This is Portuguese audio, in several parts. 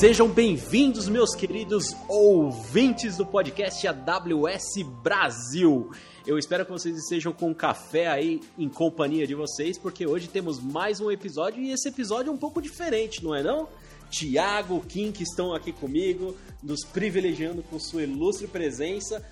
Sejam bem-vindos, meus queridos ouvintes do podcast AWS Brasil. Eu espero que vocês estejam com café aí em companhia de vocês, porque hoje temos mais um episódio e esse episódio é um pouco diferente, não é não? Tiago, Kim, que estão aqui comigo, nos privilegiando com sua ilustre presença.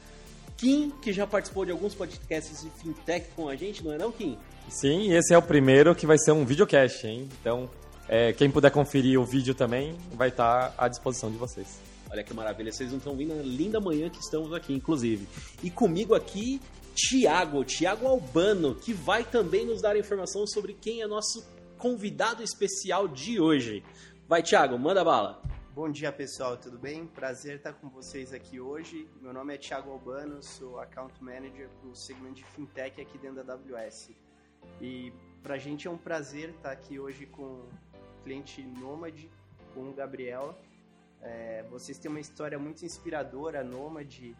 Kim, que já participou de alguns podcasts de fintech com a gente, não é não, Kim? Sim, esse é o primeiro que vai ser um videocast, hein? Então, é, quem puder conferir o vídeo também vai estar à disposição de vocês. Olha que maravilha, vocês não estão vindo na linda manhã que estamos aqui, inclusive. E comigo aqui, Tiago, Tiago Albano, que vai também nos dar informação sobre quem é nosso convidado especial de hoje. Vai, Tiago, manda bala. Bom dia, pessoal, tudo bem? Prazer estar com vocês aqui hoje. Meu nome é Tiago Albano, sou Account Manager para o segmento de Fintech aqui dentro da AWS. E para a gente é um prazer estar aqui hoje com cliente nômade com Gabriel. É, vocês têm uma história muito inspiradora, nômade,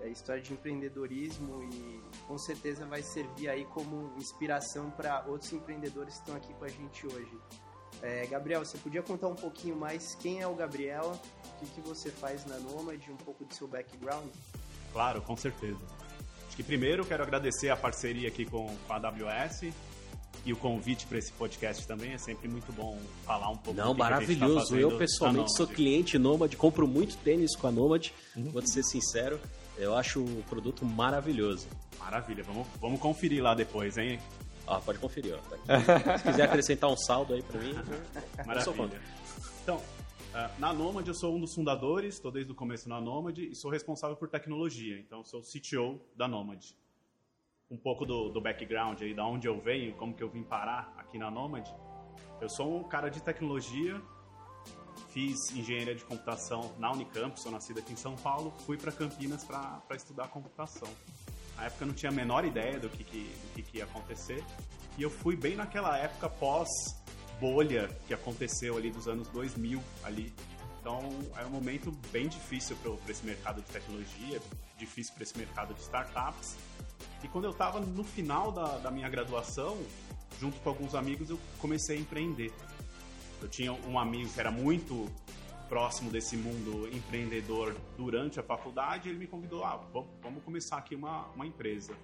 é, história de empreendedorismo e com certeza vai servir aí como inspiração para outros empreendedores que estão aqui com a gente hoje. É, Gabriel, você podia contar um pouquinho mais quem é o Gabriel, o que, que você faz na Nomad, um pouco do seu background? Claro, com certeza. Acho que primeiro quero agradecer a parceria aqui com, com a AWS, e o convite para esse podcast também é sempre muito bom falar um pouco. Não, tá maravilhoso. Tá eu pessoalmente sou cliente Nomad, compro muito tênis com a Nomad. Uhum. Vou te ser sincero, eu acho o produto maravilhoso. Maravilha, vamos, vamos conferir lá depois, hein? Ah, pode conferir, ó. Tá Se quiser acrescentar um saldo aí para mim, maravilha. Então, ah, na Nomad eu sou um dos fundadores, estou desde o começo na Nomad e sou responsável por tecnologia. Então, sou CTO da Nomad um pouco do, do background aí, da onde eu venho, como que eu vim parar aqui na Nomad. Eu sou um cara de tecnologia, fiz engenharia de computação na Unicamp, sou nascido aqui em São Paulo, fui para Campinas para estudar computação. Na época eu não tinha a menor ideia do que, que, do que, que ia acontecer, e eu fui bem naquela época pós bolha que aconteceu ali dos anos 2000 ali. Então era um momento bem difícil para esse mercado de tecnologia, difícil para esse mercado de startups. E quando eu estava no final da, da minha graduação, junto com alguns amigos, eu comecei a empreender. Eu tinha um amigo que era muito próximo desse mundo empreendedor durante a faculdade, ele me convidou, ah, vamos começar aqui uma, uma empresa.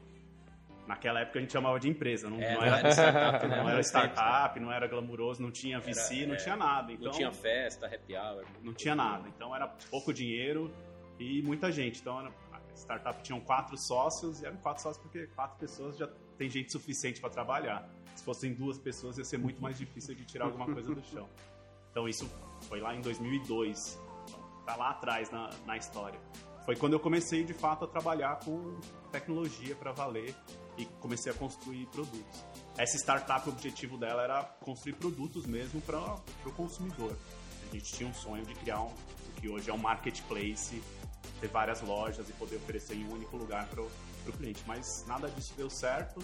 Naquela época a gente chamava de empresa, não, é, não, era, startup, né? não era startup, não era glamuroso, não tinha VC, era, não é, tinha nada. Então, não tinha festa, happy hour. Não tinha nada. Então era pouco dinheiro e muita gente. Então era startup tinham quatro sócios, e eram quatro sócios porque quatro pessoas já tem gente suficiente para trabalhar. Se fossem duas pessoas, ia ser muito mais difícil de tirar alguma coisa do chão. Então isso foi lá em 2002, tá lá atrás na, na história. Foi quando eu comecei de fato a trabalhar com tecnologia para valer e comecei a construir produtos. Essa startup, o objetivo dela era construir produtos mesmo para o consumidor. A gente tinha um sonho de criar um, o que hoje é um marketplace ter várias lojas e poder oferecer em um único lugar para o cliente. Mas nada disso deu certo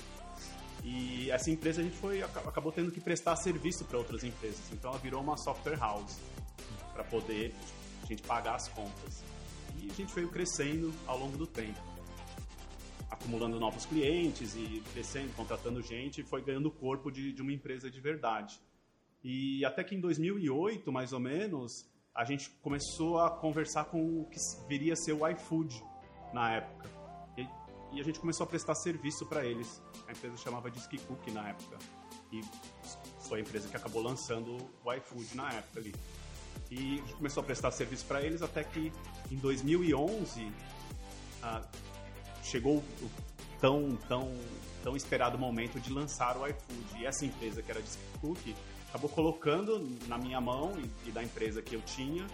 e essa empresa a gente foi acabou tendo que prestar serviço para outras empresas. Então ela virou uma software house para poder a gente pagar as contas. E a gente veio crescendo ao longo do tempo. Acumulando novos clientes e crescendo, contratando gente, foi ganhando corpo de, de uma empresa de verdade. E até que em 2008, mais ou menos, a gente começou a conversar com o que viria a ser o iFood na época. E, e a gente começou a prestar serviço para eles. A empresa chamava Disque Cook na época. E foi a empresa que acabou lançando o iFood na época ali. E a gente começou a prestar serviço para eles até que em 2011 ah, chegou o tão, tão, tão esperado momento de lançar o iFood. E essa empresa que era Disque Cook acabou colocando na minha mão e, e da empresa que eu tinha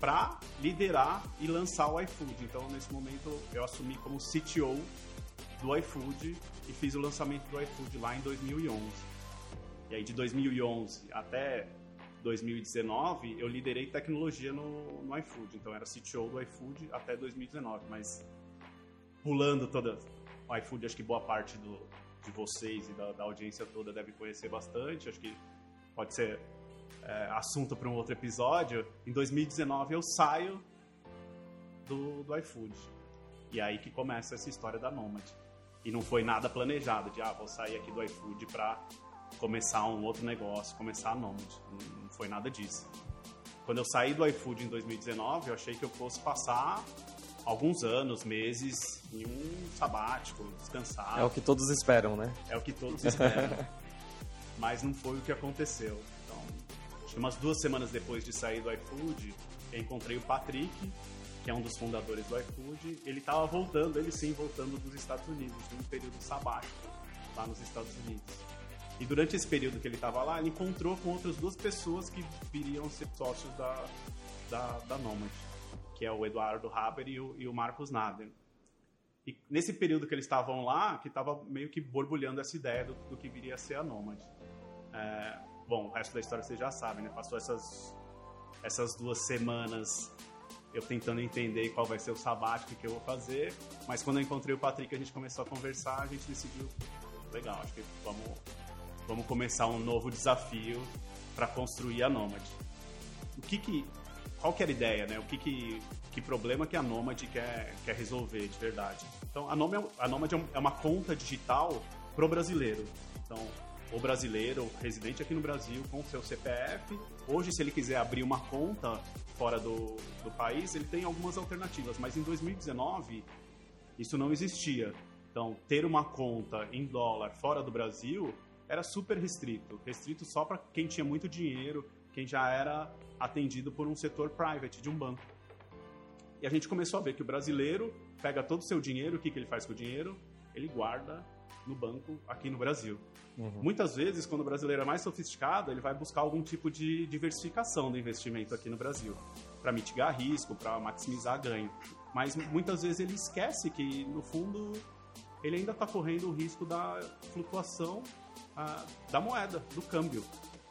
para liderar e lançar o iFood. Então, nesse momento, eu assumi como CTO do iFood e fiz o lançamento do iFood lá em 2011. E aí, de 2011 até 2019, eu liderei tecnologia no, no iFood. Então, era CTO do iFood até 2019. Mas, pulando toda... O iFood, acho que boa parte do, de vocês e da, da audiência toda deve conhecer bastante. Acho que pode ser é, assunto para um outro episódio, em 2019 eu saio do, do iFood. E é aí que começa essa história da Nomad. E não foi nada planejado, de ah, vou sair aqui do iFood para começar um outro negócio, começar a Nomad. Não foi nada disso. quando eu saí do iFood em 2019, eu achei que eu fosse passar alguns anos, meses, em um sabático, descansar. É o que todos esperam, né? É o que todos esperam. Mas não foi o que aconteceu. Então, acho que umas duas semanas depois de sair do iFood, eu encontrei o Patrick, que é um dos fundadores do iFood. Ele estava voltando, ele sim, voltando dos Estados Unidos, de um período sabático lá nos Estados Unidos. E durante esse período que ele estava lá, ele encontrou com outras duas pessoas que viriam ser sócios da, da, da Nomad, que é o Eduardo Haber e o, e o Marcos Nader. E nesse período que eles estavam lá, que estava meio que borbulhando essa ideia do, do que viria a ser a Nomad. É, bom, o resto da história vocês já sabem, né? Passou essas, essas duas semanas eu tentando entender qual vai ser o sabático que eu vou fazer, mas quando eu encontrei o Patrick a gente começou a conversar, a gente decidiu, legal, acho que vamos, vamos começar um novo desafio para construir a Nomad. O que que, qual que era a ideia, né? O que que, que problema que a Nomad quer, quer resolver de verdade? Então, a Nomad, a Nomad é uma conta digital pro brasileiro. Então, o brasileiro residente aqui no Brasil com seu CPF. Hoje, se ele quiser abrir uma conta fora do, do país, ele tem algumas alternativas, mas em 2019 isso não existia. Então, ter uma conta em dólar fora do Brasil era super restrito restrito só para quem tinha muito dinheiro, quem já era atendido por um setor private de um banco. E a gente começou a ver que o brasileiro pega todo o seu dinheiro, o que, que ele faz com o dinheiro? Ele guarda no banco aqui no Brasil. Uhum. Muitas vezes, quando o brasileiro é mais sofisticado, ele vai buscar algum tipo de diversificação do investimento aqui no Brasil, para mitigar risco, para maximizar ganho. Mas muitas vezes ele esquece que, no fundo, ele ainda está correndo o risco da flutuação ah, da moeda, do câmbio.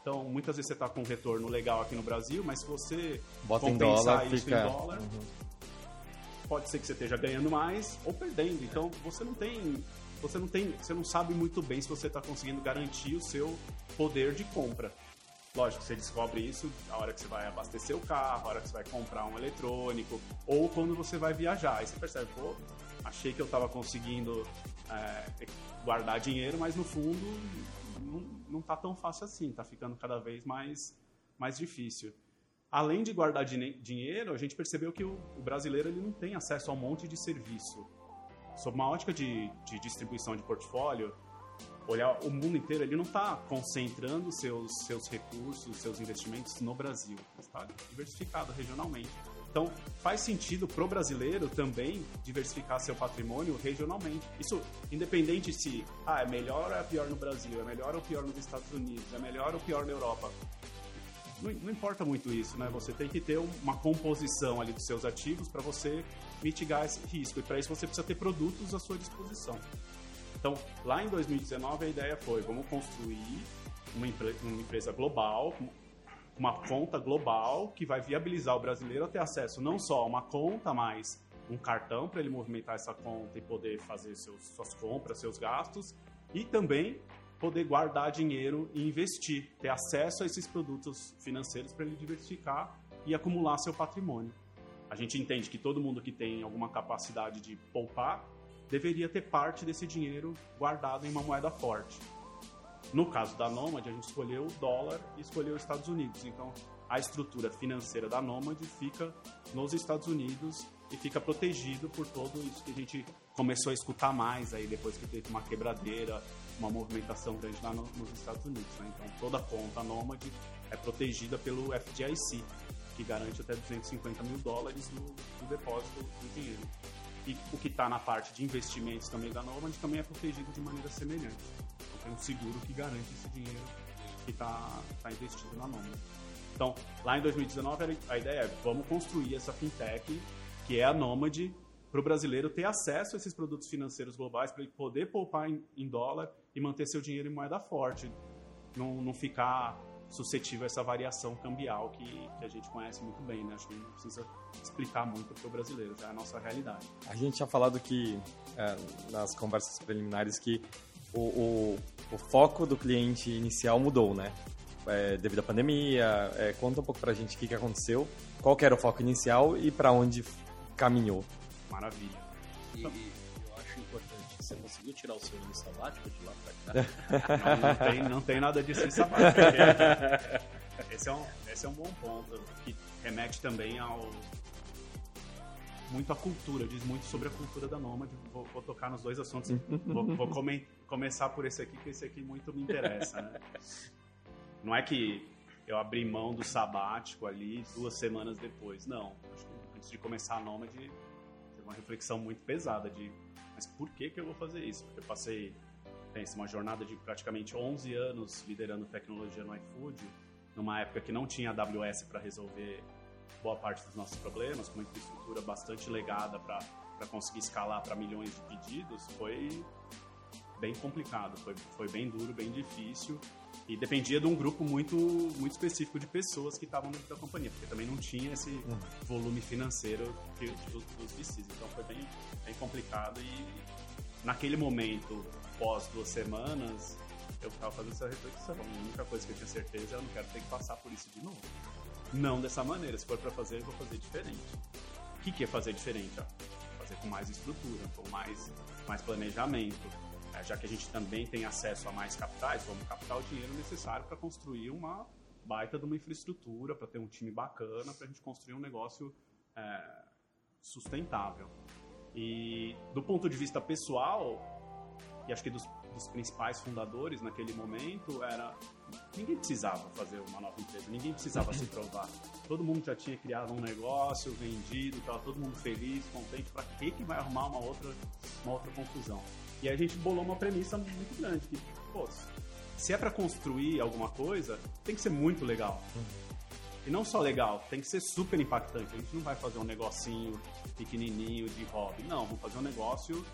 Então, muitas vezes você está com um retorno legal aqui no Brasil, mas se você Bota compensar dólar, isso fica... em dólar, uhum. pode ser que você esteja ganhando mais ou perdendo. Então, você não tem você não tem, você não sabe muito bem se você está conseguindo garantir o seu poder de compra. Lógico, você descobre isso a hora que você vai abastecer o carro, a hora que você vai comprar um eletrônico, ou quando você vai viajar. Aí você percebe, pô, achei que eu estava conseguindo é, guardar dinheiro, mas no fundo não, não tá tão fácil assim, tá ficando cada vez mais, mais difícil. Além de guardar dinheiro, a gente percebeu que o, o brasileiro ele não tem acesso a um monte de serviço sob uma ótica de, de distribuição de portfólio, olhar o mundo inteiro, ele não está concentrando seus, seus recursos, seus investimentos no Brasil, está diversificado regionalmente. Então, faz sentido para o brasileiro também diversificar seu patrimônio regionalmente. Isso, independente se ah, é melhor ou é pior no Brasil, é melhor ou pior nos Estados Unidos, é melhor ou pior na Europa não, não, importa muito isso, né? Você tem que ter uma composição ali dos seus ativos para você mitigar esse risco. E para isso você precisa ter produtos à sua disposição. Então, lá em 2019 a ideia foi, vamos construir uma, uma empresa global, uma conta global que vai viabilizar o brasileiro a ter acesso não só a uma conta, mas um cartão para ele movimentar essa conta e poder fazer seus, suas compras, seus gastos, e também poder guardar dinheiro e investir, ter acesso a esses produtos financeiros para ele diversificar e acumular seu patrimônio. A gente entende que todo mundo que tem alguma capacidade de poupar deveria ter parte desse dinheiro guardado em uma moeda forte. No caso da Nomad, a gente escolheu o dólar e escolheu os Estados Unidos. Então, a estrutura financeira da Nomad fica nos Estados Unidos e fica protegido por tudo isso que a gente começou a escutar mais aí depois que teve uma quebradeira, uma movimentação grande lá no, nos Estados Unidos. Né? Então, toda conta Nomad é protegida pelo FDIC, que garante até 250 mil dólares do depósito do dinheiro. O que está na parte de investimentos também da Nomad também é protegido de maneira semelhante. Então, tem um seguro que garante esse dinheiro que está tá investido na Nomad. Então, lá em 2019, a ideia é vamos construir essa fintech, que é a Nomad, para o brasileiro ter acesso a esses produtos financeiros globais, para ele poder poupar em, em, dólar e manter seu dinheiro em moeda forte, não, não ficar suscetível a essa variação cambial que, que, a gente conhece muito bem, né? Acho que não precisa explicar muito para o brasileiro, já é a nossa realidade. A gente tinha falado que, é, nas conversas preliminares, que o, o, o, foco do cliente inicial mudou, né? É, devido à pandemia, é, conta um pouco para a gente o que, que aconteceu, qual era o foco inicial e para onde caminhou. Maravilha. E, conseguiu tirar o seu ano sabático de lá pra cá? não, não, tem, não tem nada disso em sabático. esse, é um, esse é um bom ponto, que remete também ao muito à cultura, diz muito sobre a cultura da Nômade. Vou, vou tocar nos dois assuntos. vou, vou come, começar por esse aqui, que esse aqui muito me interessa. Né? Não é que eu abri mão do sabático ali duas semanas depois. Não. Antes de começar a Nômade, teve uma reflexão muito pesada de mas por que, que eu vou fazer isso? Porque eu passei uma jornada de praticamente 11 anos liderando tecnologia no iFood, numa época que não tinha AWS para resolver boa parte dos nossos problemas, com uma infraestrutura bastante legada para conseguir escalar para milhões de pedidos, foi bem complicado, foi, foi bem duro, bem difícil e dependia de um grupo muito, muito específico de pessoas que estavam dentro da companhia, porque também não tinha esse uhum. volume financeiro que, dos, dos VCs, então foi bem, bem complicado e naquele momento, pós duas semanas, eu estava fazendo essa reflexão. A única coisa que eu tinha certeza é eu não quero ter que passar por isso de novo. Não dessa maneira. Se for para fazer, eu vou fazer diferente. O que, que é fazer diferente? Ó? Fazer com mais estrutura, com mais, mais planejamento. É, já que a gente também tem acesso a mais capitais, vamos captar o dinheiro necessário para construir uma baita de uma infraestrutura, para ter um time bacana, para a gente construir um negócio é, sustentável. E do ponto de vista pessoal, e acho que dos dos principais fundadores naquele momento era ninguém precisava fazer uma nova empresa, ninguém precisava se provar. Todo mundo já tinha criado um negócio, vendido, estava todo mundo feliz, contente. Para que que vai arrumar uma outra, uma outra confusão? E aí a gente bolou uma premissa muito grande que, pô, se é para construir alguma coisa, tem que ser muito legal. E não só legal, tem que ser super impactante. A gente não vai fazer um negocinho pequenininho de hobby. Não, vamos fazer um negócio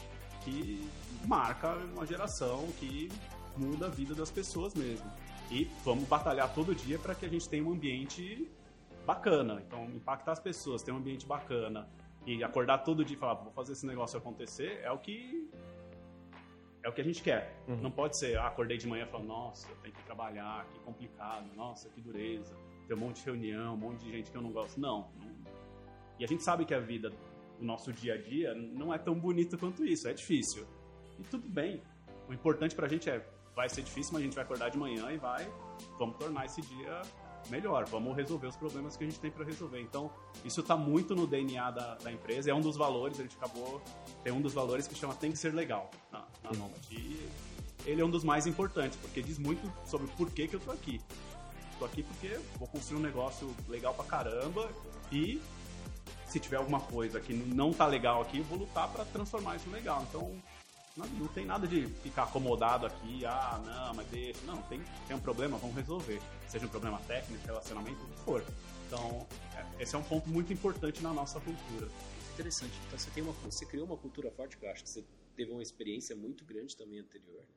que marca uma geração, que muda a vida das pessoas mesmo. E vamos batalhar todo dia para que a gente tenha um ambiente bacana. Então, impactar as pessoas, ter um ambiente bacana e acordar todo dia e falar, vou fazer esse negócio acontecer, é o que é o que a gente quer. Uhum. Não pode ser, ah, acordei de manhã e falar, nossa, eu tenho que trabalhar, que complicado, nossa, que dureza, tem um monte de reunião, um monte de gente que eu não gosto. Não, não. E a gente sabe que a vida o nosso dia a dia não é tão bonito quanto isso, é difícil. E tudo bem. O importante pra gente é, vai ser difícil, mas a gente vai acordar de manhã e vai, vamos tornar esse dia melhor, vamos resolver os problemas que a gente tem para resolver. Então, isso está muito no DNA da, da, empresa, é um dos valores, a gente acabou, tem um dos valores que chama tem que ser legal na, Nomad. E ele é um dos mais importantes, porque diz muito sobre por que, que eu tô aqui. Tô aqui porque vou construir um negócio legal pra caramba e se tiver alguma coisa que não tá legal aqui, eu vou lutar para transformar isso em legal. Então, não, não, tem nada de ficar acomodado aqui, ah, não, mas deixa. Não, tem, tem um problema, vamos resolver. Seja um problema técnico, relacionamento, o que for. Então, é, esse é um ponto muito importante na nossa cultura. Interessante. Então, você, tem uma, você criou uma cultura forte, que eu acho que você teve uma experiência muito grande também anterior, né?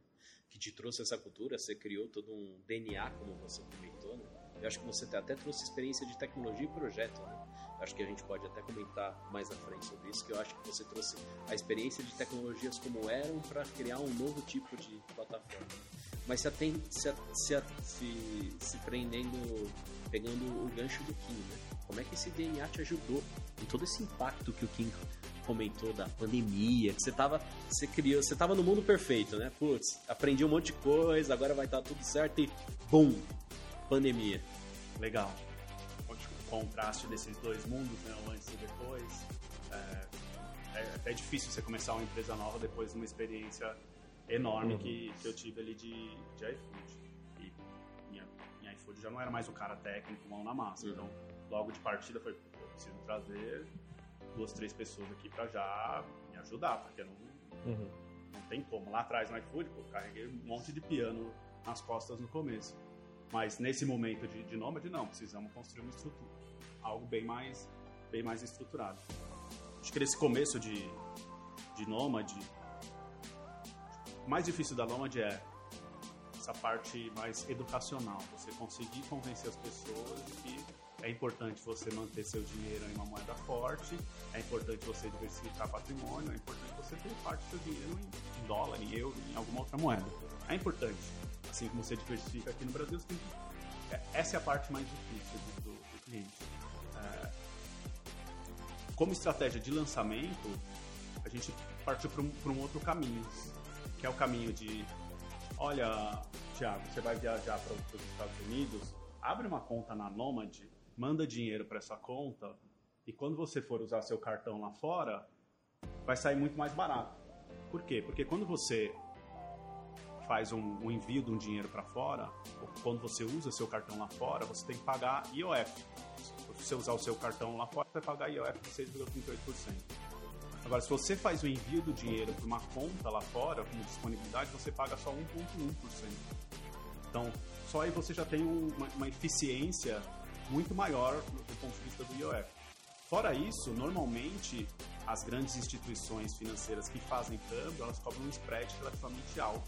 que te trouxe essa cultura, você criou todo um DNA, como você comentou, né? Eu acho que você até trouxe experiência de tecnologia e projeto, né? acho que a gente pode até comentar mais à frente sobre isso, que eu acho que você trouxe a experiência de tecnologias como eram para criar um novo tipo de plataforma. Mas se, atende, se, se, se, se prendendo, pegando o gancho do Kim, né? Como é que esse DNA te ajudou em todo esse impacto que o Kim comentou da pandemia, que você tava, você criou, você tava no mundo perfeito, né? Putz, aprendi um monte de coisa, agora vai estar tudo certo e bum, pandemia. Legal contraste desses dois mundos, né, o antes e depois. É, é até difícil você começar uma empresa nova depois de uma experiência enorme uhum. que, que eu tive ali de, de iFood. E minha, minha iFood já não era mais o cara técnico, mão na massa. Uhum. Então, logo de partida foi, eu preciso trazer duas, três pessoas aqui para já me ajudar, porque não, uhum. não tem como. Lá atrás no iFood, pô, carreguei um monte de piano nas costas no começo. Mas nesse momento de, de nômade, não, precisamos construir uma estrutura algo bem mais, bem mais estruturado. Acho que nesse começo de, de Nomad, o mais difícil da Nomad é essa parte mais educacional, você conseguir convencer as pessoas de que é importante você manter seu dinheiro em uma moeda forte, é importante você diversificar patrimônio, é importante você ter parte do seu dinheiro em dólar, em euro, em alguma outra moeda. É importante. Assim como você diversifica aqui no Brasil, tem que... É, essa é a parte mais difícil do, do cliente como estratégia de lançamento, a gente partiu para um, um, outro caminho, que é o caminho de, olha, Thiago, você vai viajar para os Estados Unidos, abre uma conta na Nomad, manda dinheiro para essa conta e quando você for usar seu cartão lá fora, vai sair muito mais barato. Por quê? Porque quando você faz um, um envio de um dinheiro para fora, ou quando você usa seu cartão lá fora, você tem que pagar IOF. Se você usar o seu cartão lá fora, vai pagar IOF de 6,38%. Agora, se você faz o envio do dinheiro para uma conta lá fora, com disponibilidade, você paga só 1,1%. Então, só aí você já tem uma, uma eficiência muito maior do ponto de vista do IOF. Fora isso, normalmente as grandes instituições financeiras que fazem câmbio, elas cobram um spread relativamente alto.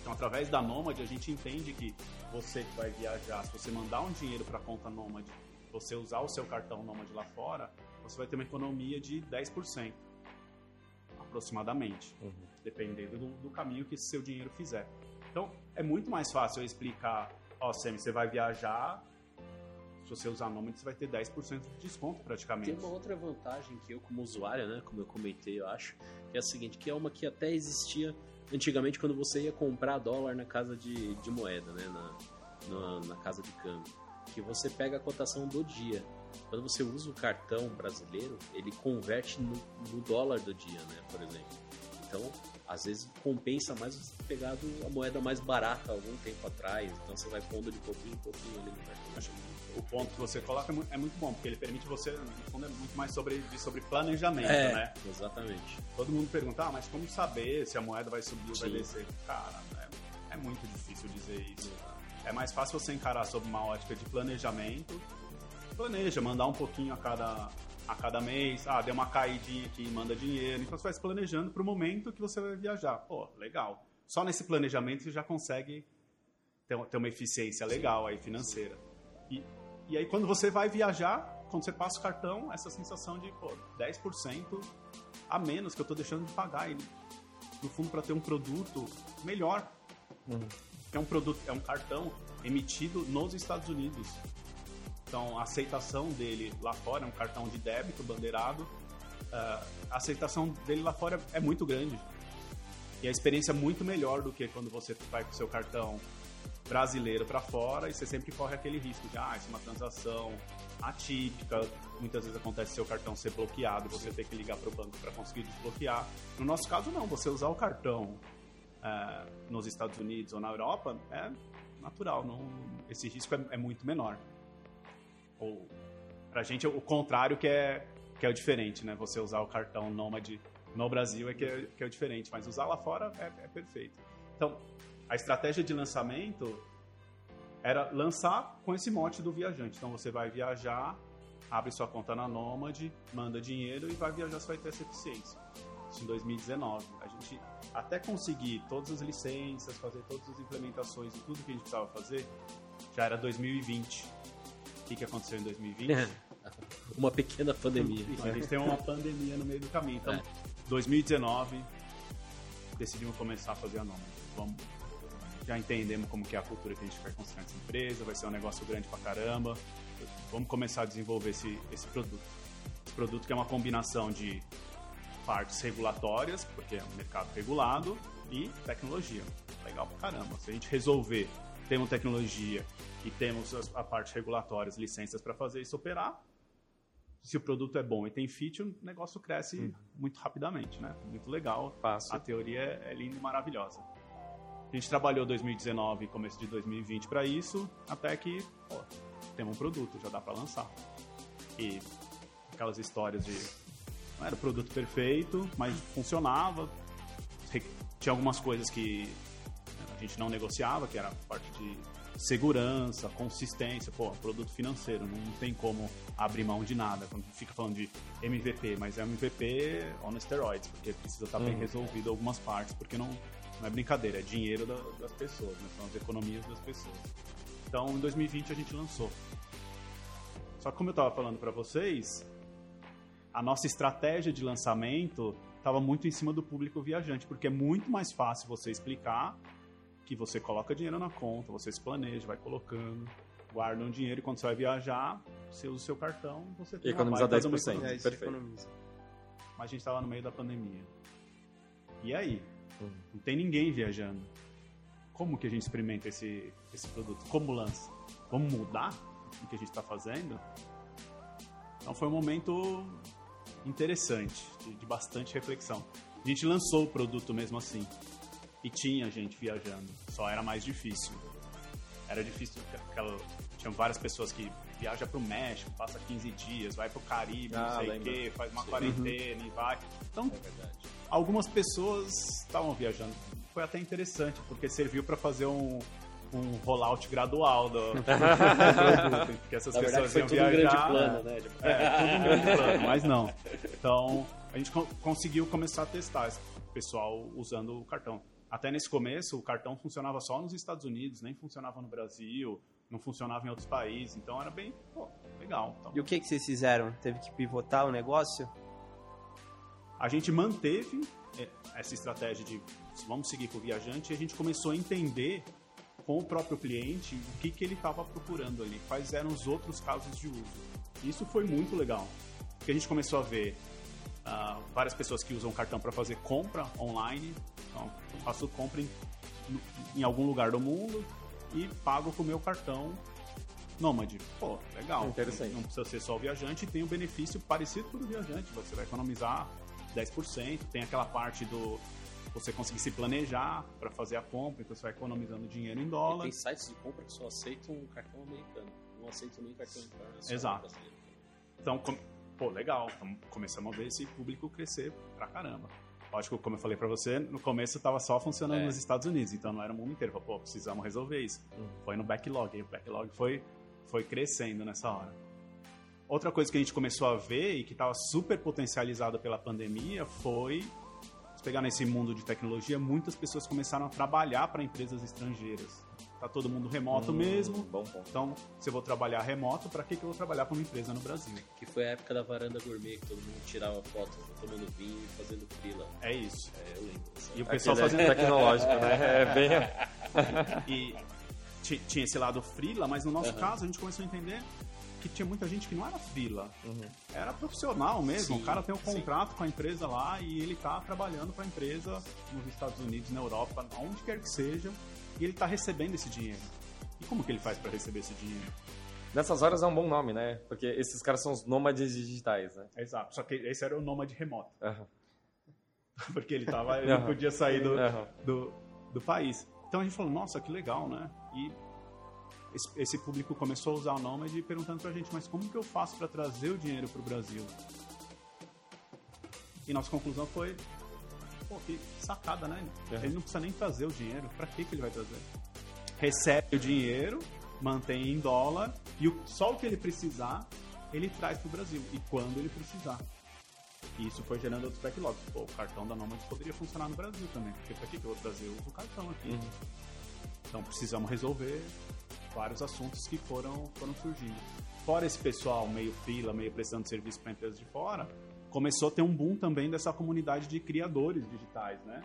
Então, através da Nomad, a gente entende que você que vai viajar, se você mandar um dinheiro para a conta Nomad, você usar o seu cartão Nomad lá fora, você vai ter uma economia de 10%, aproximadamente, uhum. dependendo do, do, caminho que seu dinheiro fizer. Então, é muito mais fácil eu explicar, ó, oh, Sam, você vai viajar, se você usar Nomad, você vai ter 10% de desconto praticamente. Tem uma outra vantagem que eu, como usuário, né, como eu comentei, eu acho, que é a seguinte, que é uma que até existia antigamente quando você ia comprar dólar na casa de, de moeda, né, na, na, na casa de câmbio, que você pega a cotação do dia. Quando você usa o cartão brasileiro, ele converte no, no dólar do dia, né, por exemplo. Então, às vezes compensa mais você ter pegado a moeda mais barata algum tempo atrás. Então você vai pondo de pouquinho em pouquinho ali no cartão. O ponto que você coloca é, é muito bom, porque ele permite você, no fundo, é muito mais sobre, sobre planejamento, é, né? Exatamente. Todo mundo pergunta, ah, mas como saber se a moeda vai subir ou vai descer? Cara, é, é muito difícil dizer isso. É mais fácil você encarar sob uma ótica de planejamento. Planeja, mandar um pouquinho a cada, a cada mês. Ah, deu uma caidinha aqui, manda dinheiro. Então você vai se planejando para o momento que você vai viajar. Pô, legal. Só nesse planejamento você já consegue ter, ter uma eficiência legal aí financeira. E, e aí quando você vai viajar, quando você passa o cartão, essa sensação de pô, 10% a menos que eu estou deixando de pagar. E, no fundo, para ter um produto melhor. Uhum. É um produto, é um cartão emitido nos Estados Unidos. Então, a aceitação dele lá fora é um cartão de débito bandeirado. Uh, a aceitação dele lá fora é muito grande. E a experiência é muito melhor do que quando você vai com o seu cartão brasileiro para fora e você sempre corre aquele risco de, ah, isso é uma transação atípica, muitas vezes acontece seu cartão ser bloqueado e você ter que ligar para o banco para conseguir desbloquear. No nosso caso, não, você usar o cartão uh, nos Estados Unidos ou na Europa é natural, não, esse risco é, é muito menor. Ou pra gente o contrário que é que é o diferente, né? Você usar o cartão Nomad no Brasil é que é, que é o diferente, mas usar lá fora é, é perfeito. Então, a estratégia de lançamento era lançar com esse mote do viajante. Então você vai viajar, abre sua conta na Nomad, manda dinheiro e vai viajar, você vai ter essa eficiência. Isso em 2019. A gente até conseguir todas as licenças, fazer todas as implementações e tudo que a gente precisava fazer, já era 2020 que, que aconteceu em 2020? uma pequena pandemia. a gente tem uma pandemia no meio do caminho. Então, é. 2019, decidimos começar a fazer a Nomad. Vamos, já entendemos como que é a cultura que a gente quer construir nessa empresa, vai ser um negócio grande pra caramba. Vamos começar a desenvolver esse, esse produto. Esse produto que é uma combinação de partes regulatórias, porque é um mercado regulado, e tecnologia. Legal pra caramba. Se a gente resolver uma tecnologia e temos a parte regulatórias, licenças para fazer isso operar. Se o produto é bom e tem feature, o negócio cresce hum. muito rapidamente, né? Muito legal. Fácil. A teoria é, é linda e maravilhosa. A gente trabalhou 2019 e começo de 2020 para isso, até que pô, temos um produto, já dá para lançar. E aquelas histórias de não era o produto perfeito, mas funcionava. Tinha algumas coisas que a gente não negociava, que era a parte de segurança, consistência, pô, produto financeiro, não tem como abrir mão de nada. Quando fica falando de MVP, mas é MVP on steroids, porque precisa estar bem uhum. resolvido algumas partes, porque não, não é brincadeira, é dinheiro da, das pessoas, né? são as economias das pessoas. Então, em 2020 a gente lançou. Só que como eu estava falando para vocês, a nossa estratégia de lançamento estava muito em cima do público viajante, porque é muito mais fácil você explicar que você coloca dinheiro na conta, você se planeja, vai colocando, guarda um dinheiro e quando você vai viajar, você usa o seu cartão, você tem economiza 10%. É, Perfeito. Economiza. Mas a gente estava no meio da pandemia. E aí? Não tem ninguém viajando. Como que a gente experimenta esse, esse produto? Como lança? vamos mudar o que a gente está fazendo. Então foi um momento interessante, de, de, bastante reflexão. A gente lançou o produto mesmo assim. E tinha gente viajando, só era mais difícil. Era difícil, aquela, tinha várias pessoas que viaja para o México, passa 15 dias, vai para o Caribe, ah, não sei o quê, faz uma Sim. quarentena uhum. e vai. Então, é algumas pessoas estavam viajando. Foi até interessante, porque serviu para fazer um, um rollout gradual do, do produto. Porque essas Na pessoas verdade, iam viajar. Um grande plano, né? É, tudo um grande plano, mas não. Então, a gente conseguiu começar a testar esse pessoal usando o cartão. Até nesse começo, o cartão funcionava só nos Estados Unidos, nem funcionava no Brasil, não funcionava em outros países. Então era bem, pô, legal. Então, e o que, que vocês fizeram? Teve que pivotar o negócio? A gente manteve é, essa estratégia de vamos seguir com o viajante e a gente começou a entender com o próprio cliente o que, que ele estava procurando ali, quais eram os outros casos de uso. Isso foi muito legal, porque a gente começou a ver uh, várias pessoas que usam cartão para fazer compra online. Então, eu faço compra em, em algum lugar do mundo e pago com o meu cartão Nômade. Pô, legal. Interessante. Não precisa ser só o viajante, tem um benefício parecido com o viajante. Você vai economizar 10%, tem aquela parte do você conseguir se planejar para fazer a compra, então você vai economizando dinheiro em dólar. E tem sites de compra que só aceitam um cartão americano, não aceitam nem cartão internacional. Exato. Então, com... pô, legal, então, começamos a ver esse público crescer pra caramba. Lógico, como eu falei para você, no começo estava só funcionando é. nos Estados Unidos, então não era o mundo inteiro. Falei, pô, precisamos resolver isso. Hum. Foi no backlog, e o backlog foi, foi crescendo nessa hora. Outra coisa que a gente começou a ver e que estava super potencializada pela pandemia foi se pegar nesse mundo de tecnologia, muitas pessoas começaram a trabalhar para empresas estrangeiras. Tá todo mundo remoto hum, mesmo. Então, se eu vou trabalhar remoto, para que, que eu vou trabalhar para uma empresa no Brasil? Que foi a época da varanda gourmet, que todo mundo tirava fotos tomando vinho e fazendo fila. É isso. É, eu lembro. E o pessoal fazendo tecnológico, né? É bem. e tinha esse lado frila, mas no nosso uhum. caso a gente começou a entender que tinha muita gente que não era fila, uhum. era profissional mesmo. Sim, o cara tem um contrato sim. com a empresa lá e ele tá trabalhando para a empresa nos Estados Unidos, na Europa, onde quer que seja, e ele tá recebendo esse dinheiro. E como que ele faz para receber esse dinheiro? Nessas horas é um bom nome, né? Porque esses caras são os nômades digitais, né? Exato. Só que esse era o nômade remoto. Uhum. Porque ele tava, ele não podia sair do, do, do país. Então a gente falou, nossa, que legal, né? E esse, público começou a usar o Nomad perguntando pra gente, mas como que eu faço para trazer o dinheiro pro Brasil? E nossa conclusão foi, pô, que sacada, né? Uhum. Ele não precisa nem trazer o dinheiro, para que que ele vai trazer? Recebe o dinheiro, mantém em dólar e o, só o que ele precisar, ele traz pro Brasil e quando ele precisar. E isso foi gerando outros backlogs. Pô, o cartão da Nomad poderia funcionar no Brasil também, porque pra que que eu vou trazer? Eu uso o cartão aqui. Uhum. Então precisamos resolver vários assuntos que foram, foram surgindo. Fora esse pessoal meio fila, meio prestando serviço para empresas de fora, começou a ter um boom também dessa comunidade de criadores digitais, né?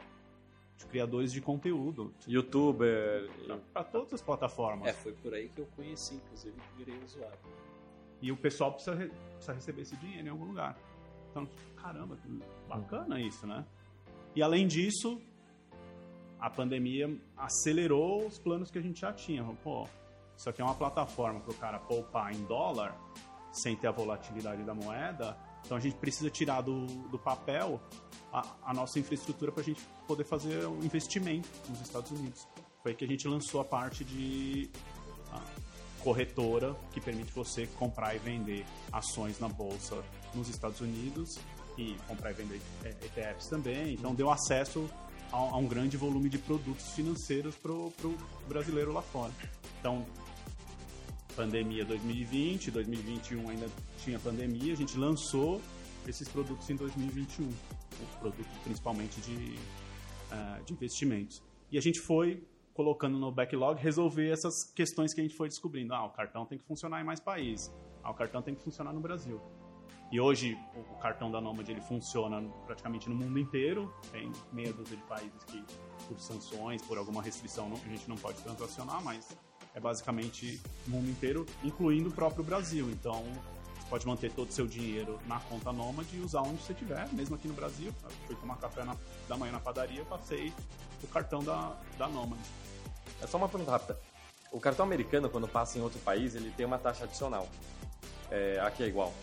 De criadores de conteúdo. Youtuber. Para todas as plataformas. É, foi por aí que eu conheci, inclusive, que virei usuário. E o pessoal precisa, re precisa receber esse dinheiro em algum lugar. Então, caramba, bacana isso, né? E além disso, a pandemia acelerou os planos que a gente já tinha. Pô, isso aqui é uma plataforma para o cara poupar em dólar sem ter a volatilidade da moeda. Então a gente precisa tirar do, do papel a, a nossa infraestrutura para a gente poder fazer um investimento nos Estados Unidos. Foi que a gente lançou a parte de a, corretora que permite você comprar e vender ações na bolsa nos Estados Unidos e comprar e vender ETFs também. Então deu acesso a, a um grande volume de produtos financeiros para o brasileiro lá fora. Então pandemia 2020, 2021 ainda tinha pandemia, a gente lançou esses produtos em 2021, produtos principalmente de, uh, de investimentos. E a gente foi colocando no backlog resolver essas questões que a gente foi descobrindo. Ah, o cartão tem que funcionar em mais países. Ah, o cartão tem que funcionar no Brasil. E hoje o cartão da Nomad ele funciona praticamente no mundo inteiro. Tem meia dúzia de países que, por sanções, por alguma restrição, a gente não pode transacionar, mas é basicamente o mundo inteiro, incluindo o próprio Brasil. Então, você pode manter todo o seu dinheiro na conta Nomad e usar onde você estiver, mesmo aqui no Brasil. Eu fui tomar café na, da manhã na padaria, passei o cartão da, da Nomad. É só uma pergunta rápida. o cartão americano, quando passa em outro país, ele tem uma taxa adicional. É, aqui é igual.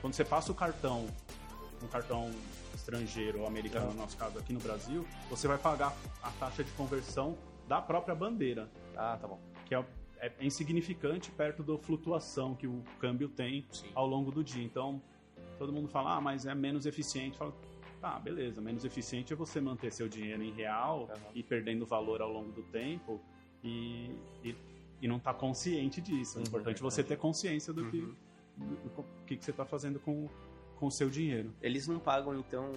Quando você passa o cartão, um cartão estrangeiro ou americano, no nosso caso aqui no Brasil, você vai pagar a taxa de conversão da própria bandeira. Ah, tá bom. Que é, é insignificante perto da flutuação que o câmbio tem Sim. ao longo do dia. Então, todo mundo fala, ah, mas é menos eficiente. Fala, tá, beleza, menos eficiente é você manter seu dinheiro em real Uhum. e perdendo valor ao longo do tempo e, e, e não tá consciente disso. É Uhum, importante verdade. você ter consciência do que, Uhum. do, do que, que você tá fazendo com, com o seu dinheiro. Eles não pagam, então,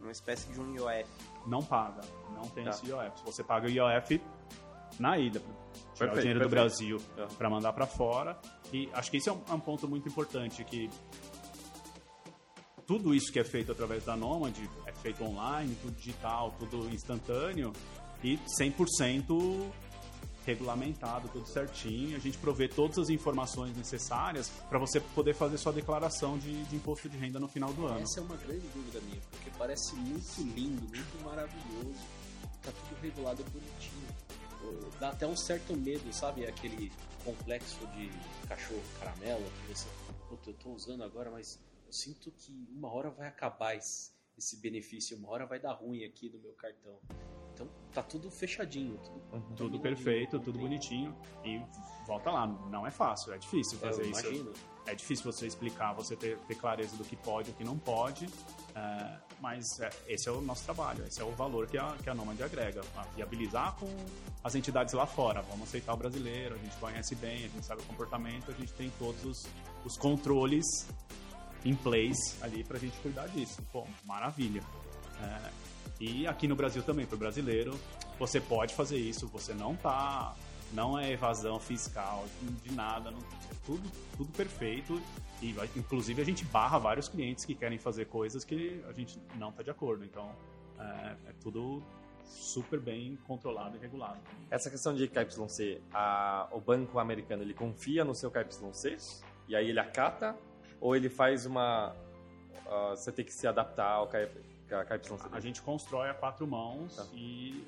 uma espécie de um IOF. Não paga, não tem Tá. esse IOF. Você paga o IOF na ida, tirar o Perfeito, dinheiro do perfeito. Brasil Uhum. para mandar para fora. E acho que isso é um, é um ponto muito importante que tudo isso que é feito através da Nomad é feito online, tudo digital, tudo instantâneo e 100% regulamentado, tudo certinho. A gente provê todas as informações necessárias para você poder fazer sua declaração de, de imposto de renda no final do ano. Essa é uma grande dúvida minha, porque parece muito lindo, muito maravilhoso. Tá tudo regulado bonitinho. Dá até um certo medo, sabe? Aquele complexo de cachorro caramelo que você. Puta, eu tô usando agora, mas eu sinto que uma hora vai acabar esse, esse benefício, uma hora vai dar ruim aqui no meu cartão. Então tá tudo fechadinho, tudo, Uhum. Tudo combinadinho, perfeito, tudo tem- bonitinho. E volta lá, não é fácil, é difícil fazer isso. É difícil você explicar, você ter, ter clareza do que pode e o que não pode. é, mas é, esse é o nosso trabalho, esse é o valor que a, que a Nomad agrega. A viabilizar com as entidades lá fora. Vamos aceitar o brasileiro, a gente conhece bem, a gente sabe o comportamento, a gente tem todos os, os controles em place ali pra gente cuidar disso. Pô, maravilha. É, e aqui no Brasil também, pro brasileiro, você pode fazer isso, você não tá. Não é evasão fiscal, de nada, não, é tudo, tudo perfeito. E inclusive a gente barra vários clientes que querem fazer coisas que a gente não tá de acordo. Então é, é tudo super bem controlado e regulado. Essa questão de KYC, a- o banco americano, ele confia no seu KYC e aí ele acata ou ele faz uma... ah, você tem que se adaptar ao K- a KYC? A gente constrói a quatro mãos Tá. e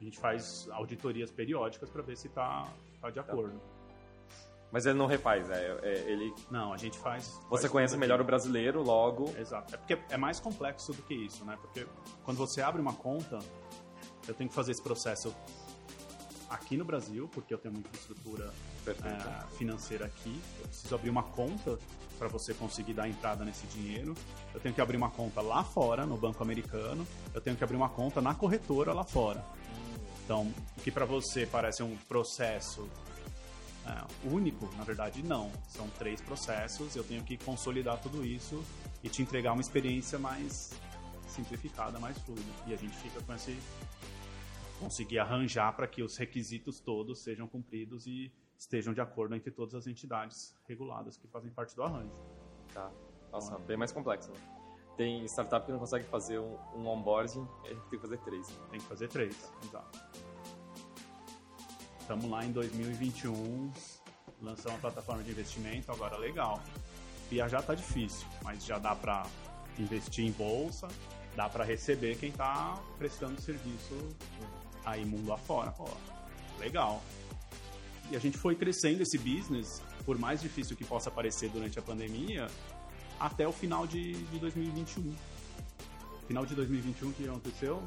a gente faz auditorias periódicas para ver se tá, tá de acordo. Mas ele não refaz, é, é- ele... Não, a gente faz. Você faz conhece melhor o aqui. brasileiro, logo... Exato. É porque é mais complexo do que isso, né? Porque quando você abre uma conta, eu tenho que fazer esse processo aqui no Brasil, porque eu tenho uma infraestrutura É, financeira aqui. Eu preciso abrir uma conta para você conseguir dar entrada nesse dinheiro. Eu tenho que abrir uma conta lá fora, no banco americano. Eu tenho que abrir uma conta na corretora lá fora. Então, que para você parece um processo é, único, na verdade não. São três processos. Eu tenho que consolidar tudo isso e te entregar uma experiência mais simplificada, mais fluida. E a gente fica com esse conseguir arranjar para que os requisitos todos sejam cumpridos e estejam de acordo entre todas as entidades reguladas que fazem parte do arranjo. Tá. Nossa, bem mais complexo. Né? Tem startup que não consegue fazer um, um onboarding, tem que fazer três. Tem que fazer três, exato. Estamos lá em 2021, lançamos uma plataforma de investimento, agora legal. Viajar tá difícil, mas já dá para investir em bolsa, dá para receber quem tá prestando serviço aí mundo afora. Pô, legal. E a gente foi crescendo esse business, por mais difícil que possa parecer durante a pandemia, até o final de, de 2021. Final de 2021, o que aconteceu?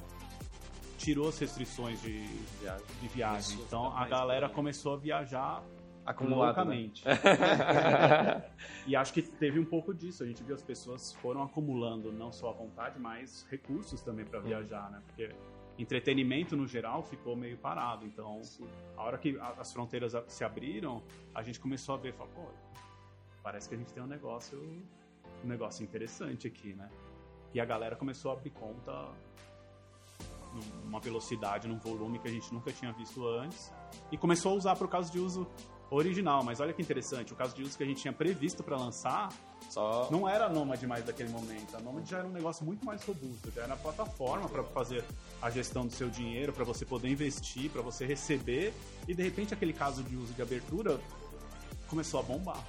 Tirou as restrições de, Viagem. de viagem. Então a galera começou a viajar Acumulado, né? e acho que teve um pouco disso. A gente viu as pessoas foram acumulando não só a vontade, mas recursos também para viajar, né? Porque entretenimento no geral ficou meio parado. Então, a hora que as fronteiras se abriram, a gente começou a ver, falou, pô, parece que a gente tem um negócio, um negócio interessante aqui, né? E a galera começou a abrir conta numa velocidade, num volume que a gente nunca tinha visto antes e começou a usar para o caso de uso original. Mas olha que interessante, o caso de uso que a gente tinha previsto para lançar Só... não era a Nomad mais daquele momento. A Nomad já era um negócio muito mais robusto, já era a plataforma para fazer a gestão do seu dinheiro, para você poder investir, para você receber e de repente aquele caso de uso de abertura começou a bombar.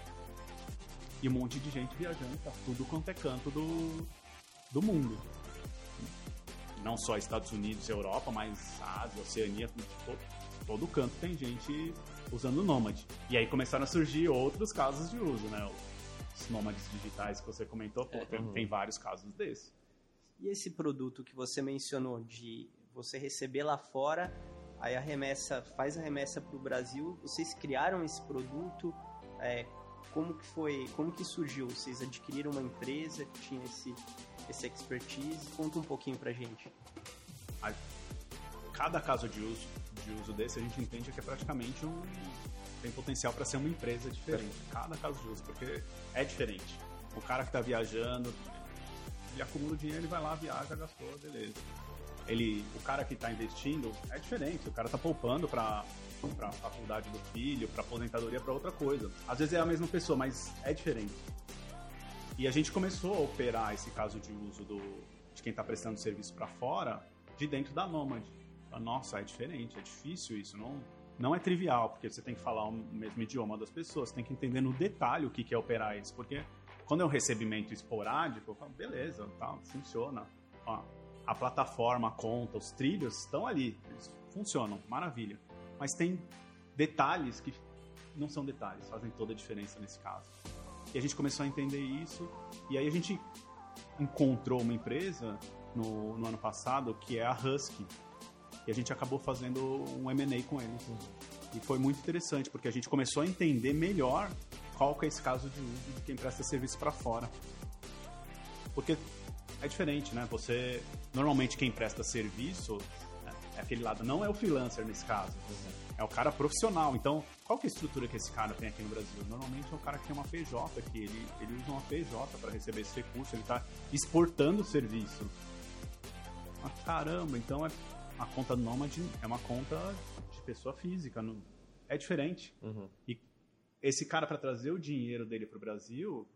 E um monte de gente viajando para tudo quanto é canto do, do mundo. Não só Estados Unidos e Europa, mas Ásia, Oceania, to- todo canto tem gente usando o Nomad. E aí começaram a surgir outros casos de uso, né? Os nômades digitais que você comentou, pô, tem, uhum. tem vários casos desses. E esse produto que você mencionou de você receber lá fora, aí a remessa faz a remessa para o Brasil. Vocês criaram esse produto? É, como que foi? Como que surgiu? Vocês adquiriram uma empresa que tinha esse esse expertise? Conta um pouquinho pra gente. A, cada caso de uso de uso desse a gente entende que é praticamente um tem potencial para ser uma empresa diferente. Cada caso de uso, porque é diferente. O cara que está viajando, ele acumula o dinheiro, ele vai lá, viaja, gastou, beleza. Ele, o cara que está investindo é diferente. O cara está poupando para para faculdade do filho, para aposentadoria, para outra coisa. Às vezes é a mesma pessoa, mas é diferente. E a gente começou a operar esse caso de uso do, de quem está prestando serviço para fora de dentro da Nomad. Nossa, é diferente, é difícil isso, não, não é trivial, porque você tem que falar o mesmo idioma das pessoas, tem que entender no detalhe o que é operar isso, porque quando é um recebimento esporádico, eu falo, beleza, tá, funciona. Ó, a plataforma, a conta, os trilhos estão ali, eles funcionam, maravilha. Mas tem detalhes que não são detalhes, fazem toda a diferença nesse caso. E a gente começou a entender isso, e aí a gente encontrou uma empresa no, no ano passado que é a Husky, e a gente acabou fazendo um M&A com eles. E foi muito interessante, porque a gente começou a entender melhor qual que é esse caso de uso de quem presta serviço para fora. Porque é diferente, né? Você normalmente quem presta serviço né, é aquele lado, não é o freelancer nesse caso, é o cara profissional. Então, qual que é a estrutura que esse cara tem aqui no Brasil? Normalmente é o cara que tem uma PJ aqui, ele, ele usa uma PJ para receber esse recurso, ele está exportando o serviço. Mas caramba, então é a conta Nomad é uma conta de pessoa física, não, é diferente. Uhum. E esse cara, para trazer o dinheiro dele para o Brasil,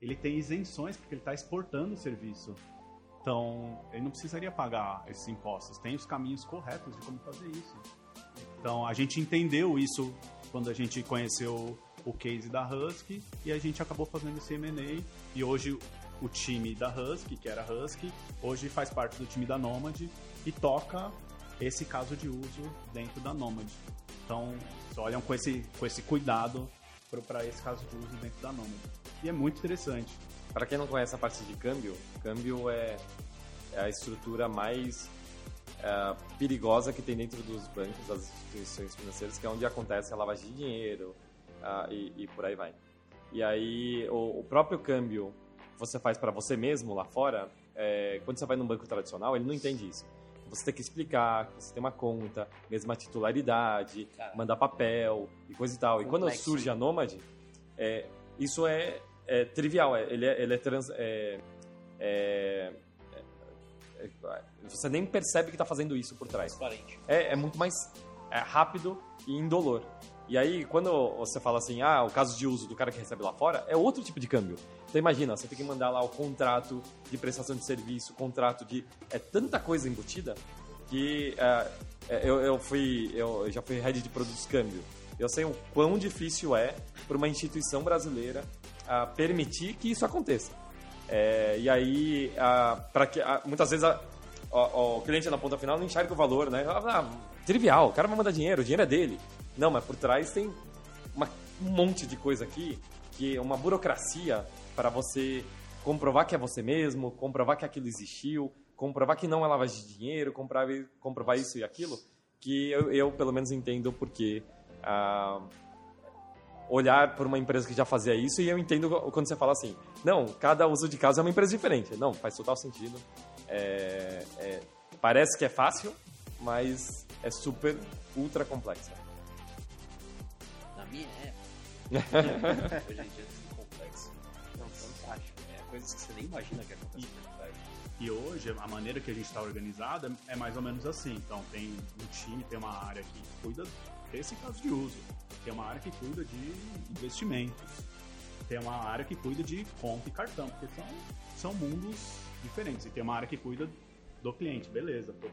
ele tem isenções porque ele está exportando o serviço. Então, ele não precisaria pagar esses impostos. Tem os caminhos corretos de como fazer isso. Então, a gente entendeu isso quando a gente conheceu o case da Husky e a gente acabou fazendo esse M&A e hoje o time da Husky, que era Husky, hoje faz parte do time da Nomad e toca esse caso de uso dentro da Nomad. Então, olham com esse, com esse cuidado para esse caso de uso dentro da Nomad. E é muito interessante. Para quem não conhece a parte de câmbio, câmbio é, é a estrutura mais é, perigosa que tem dentro dos bancos, das instituições financeiras, que é onde acontece a lavagem de dinheiro uh, e, e, por aí vai. E aí, o, o próprio câmbio você faz para você mesmo lá fora, é, quando você vai num banco tradicional, ele não entende isso. Você tem que explicar que você tem uma conta, mesma titularidade, Caramba. mandar papel e coisa e tal. Complexo. E quando surge a Nomad, é, isso é, é trivial, é, ele é, ele é, trans, é, você nem percebe que está fazendo isso por trás. É, é muito mais rápido e indolor. E aí, quando você fala assim, ah, o caso de uso do cara que recebe lá fora, é outro tipo de câmbio. Então imagina, você tem que mandar lá o contrato de prestação de serviço, contrato de... É tanta coisa embutida que uh, eu, eu, fui, eu já fui head de produtos câmbio. Eu sei o quão difícil é para uma instituição brasileira permitir que isso aconteça. É, e aí, para que muitas vezes o, o, cliente na ponta final não enxerga o valor, né? Ah, trivial, o cara vai mandar dinheiro, o dinheiro é dele. Não, mas por trás tem uma, um monte de coisa aqui, que uma burocracia para você comprovar que é você mesmo, comprovar que aquilo existiu, comprovar que não é lavagem de dinheiro, comprovar, comprovar isso e aquilo, que eu, eu pelo menos entendo porque ah, olhar por uma empresa que já fazia isso e eu entendo quando você fala assim, não, cada uso de caso é uma empresa diferente. Não, faz total sentido. É, é, parece que é fácil, mas é super ultra complexa minha época. Hoje em dia é tudo complexo. Não, fantástico. É coisas que você nem imagina que acontecem por trás. E hoje, a maneira que a gente está organizada é mais ou menos assim. Então, tem um time, tem uma área que cuida desse caso de uso. Tem uma área que cuida de investimentos. Tem uma área que cuida de conta e cartão, porque são, são mundos diferentes. E tem uma área que cuida do cliente, beleza. Pô,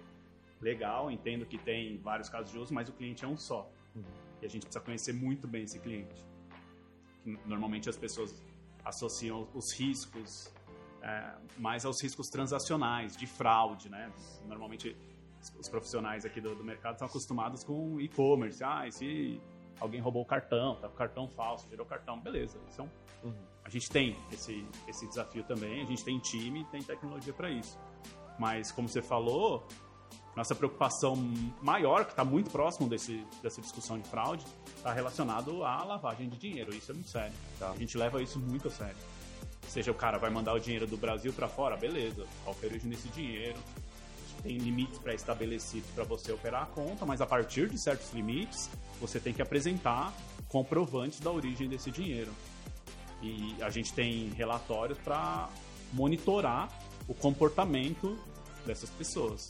legal, entendo que tem vários casos de uso, mas o cliente é um só. Uhum. E a gente precisa conhecer muito bem esse cliente. Normalmente as pessoas associam os riscos é, mais aos riscos transacionais, de fraude, né? Normalmente os profissionais aqui do, do mercado estão acostumados com e-commerce. Ah, e se alguém roubou o cartão, tá com o cartão falso, tirou o cartão, beleza. Um, Uhum. a gente tem esse, esse desafio também, a gente tem time, tem tecnologia para isso. Mas, como você falou, nossa preocupação maior, que está muito próximo desse, dessa discussão de fraude, está relacionado à lavagem de dinheiro. Isso é muito sério. Tá. A gente leva isso muito a sério. Seja o cara vai mandar o dinheiro do Brasil para fora, beleza, qual é origem desse dinheiro? Tem limites pré-estabelecidos para você operar a conta, mas a partir de certos limites, você tem que apresentar comprovantes da origem desse dinheiro. E a gente tem relatórios para monitorar o comportamento dessas pessoas.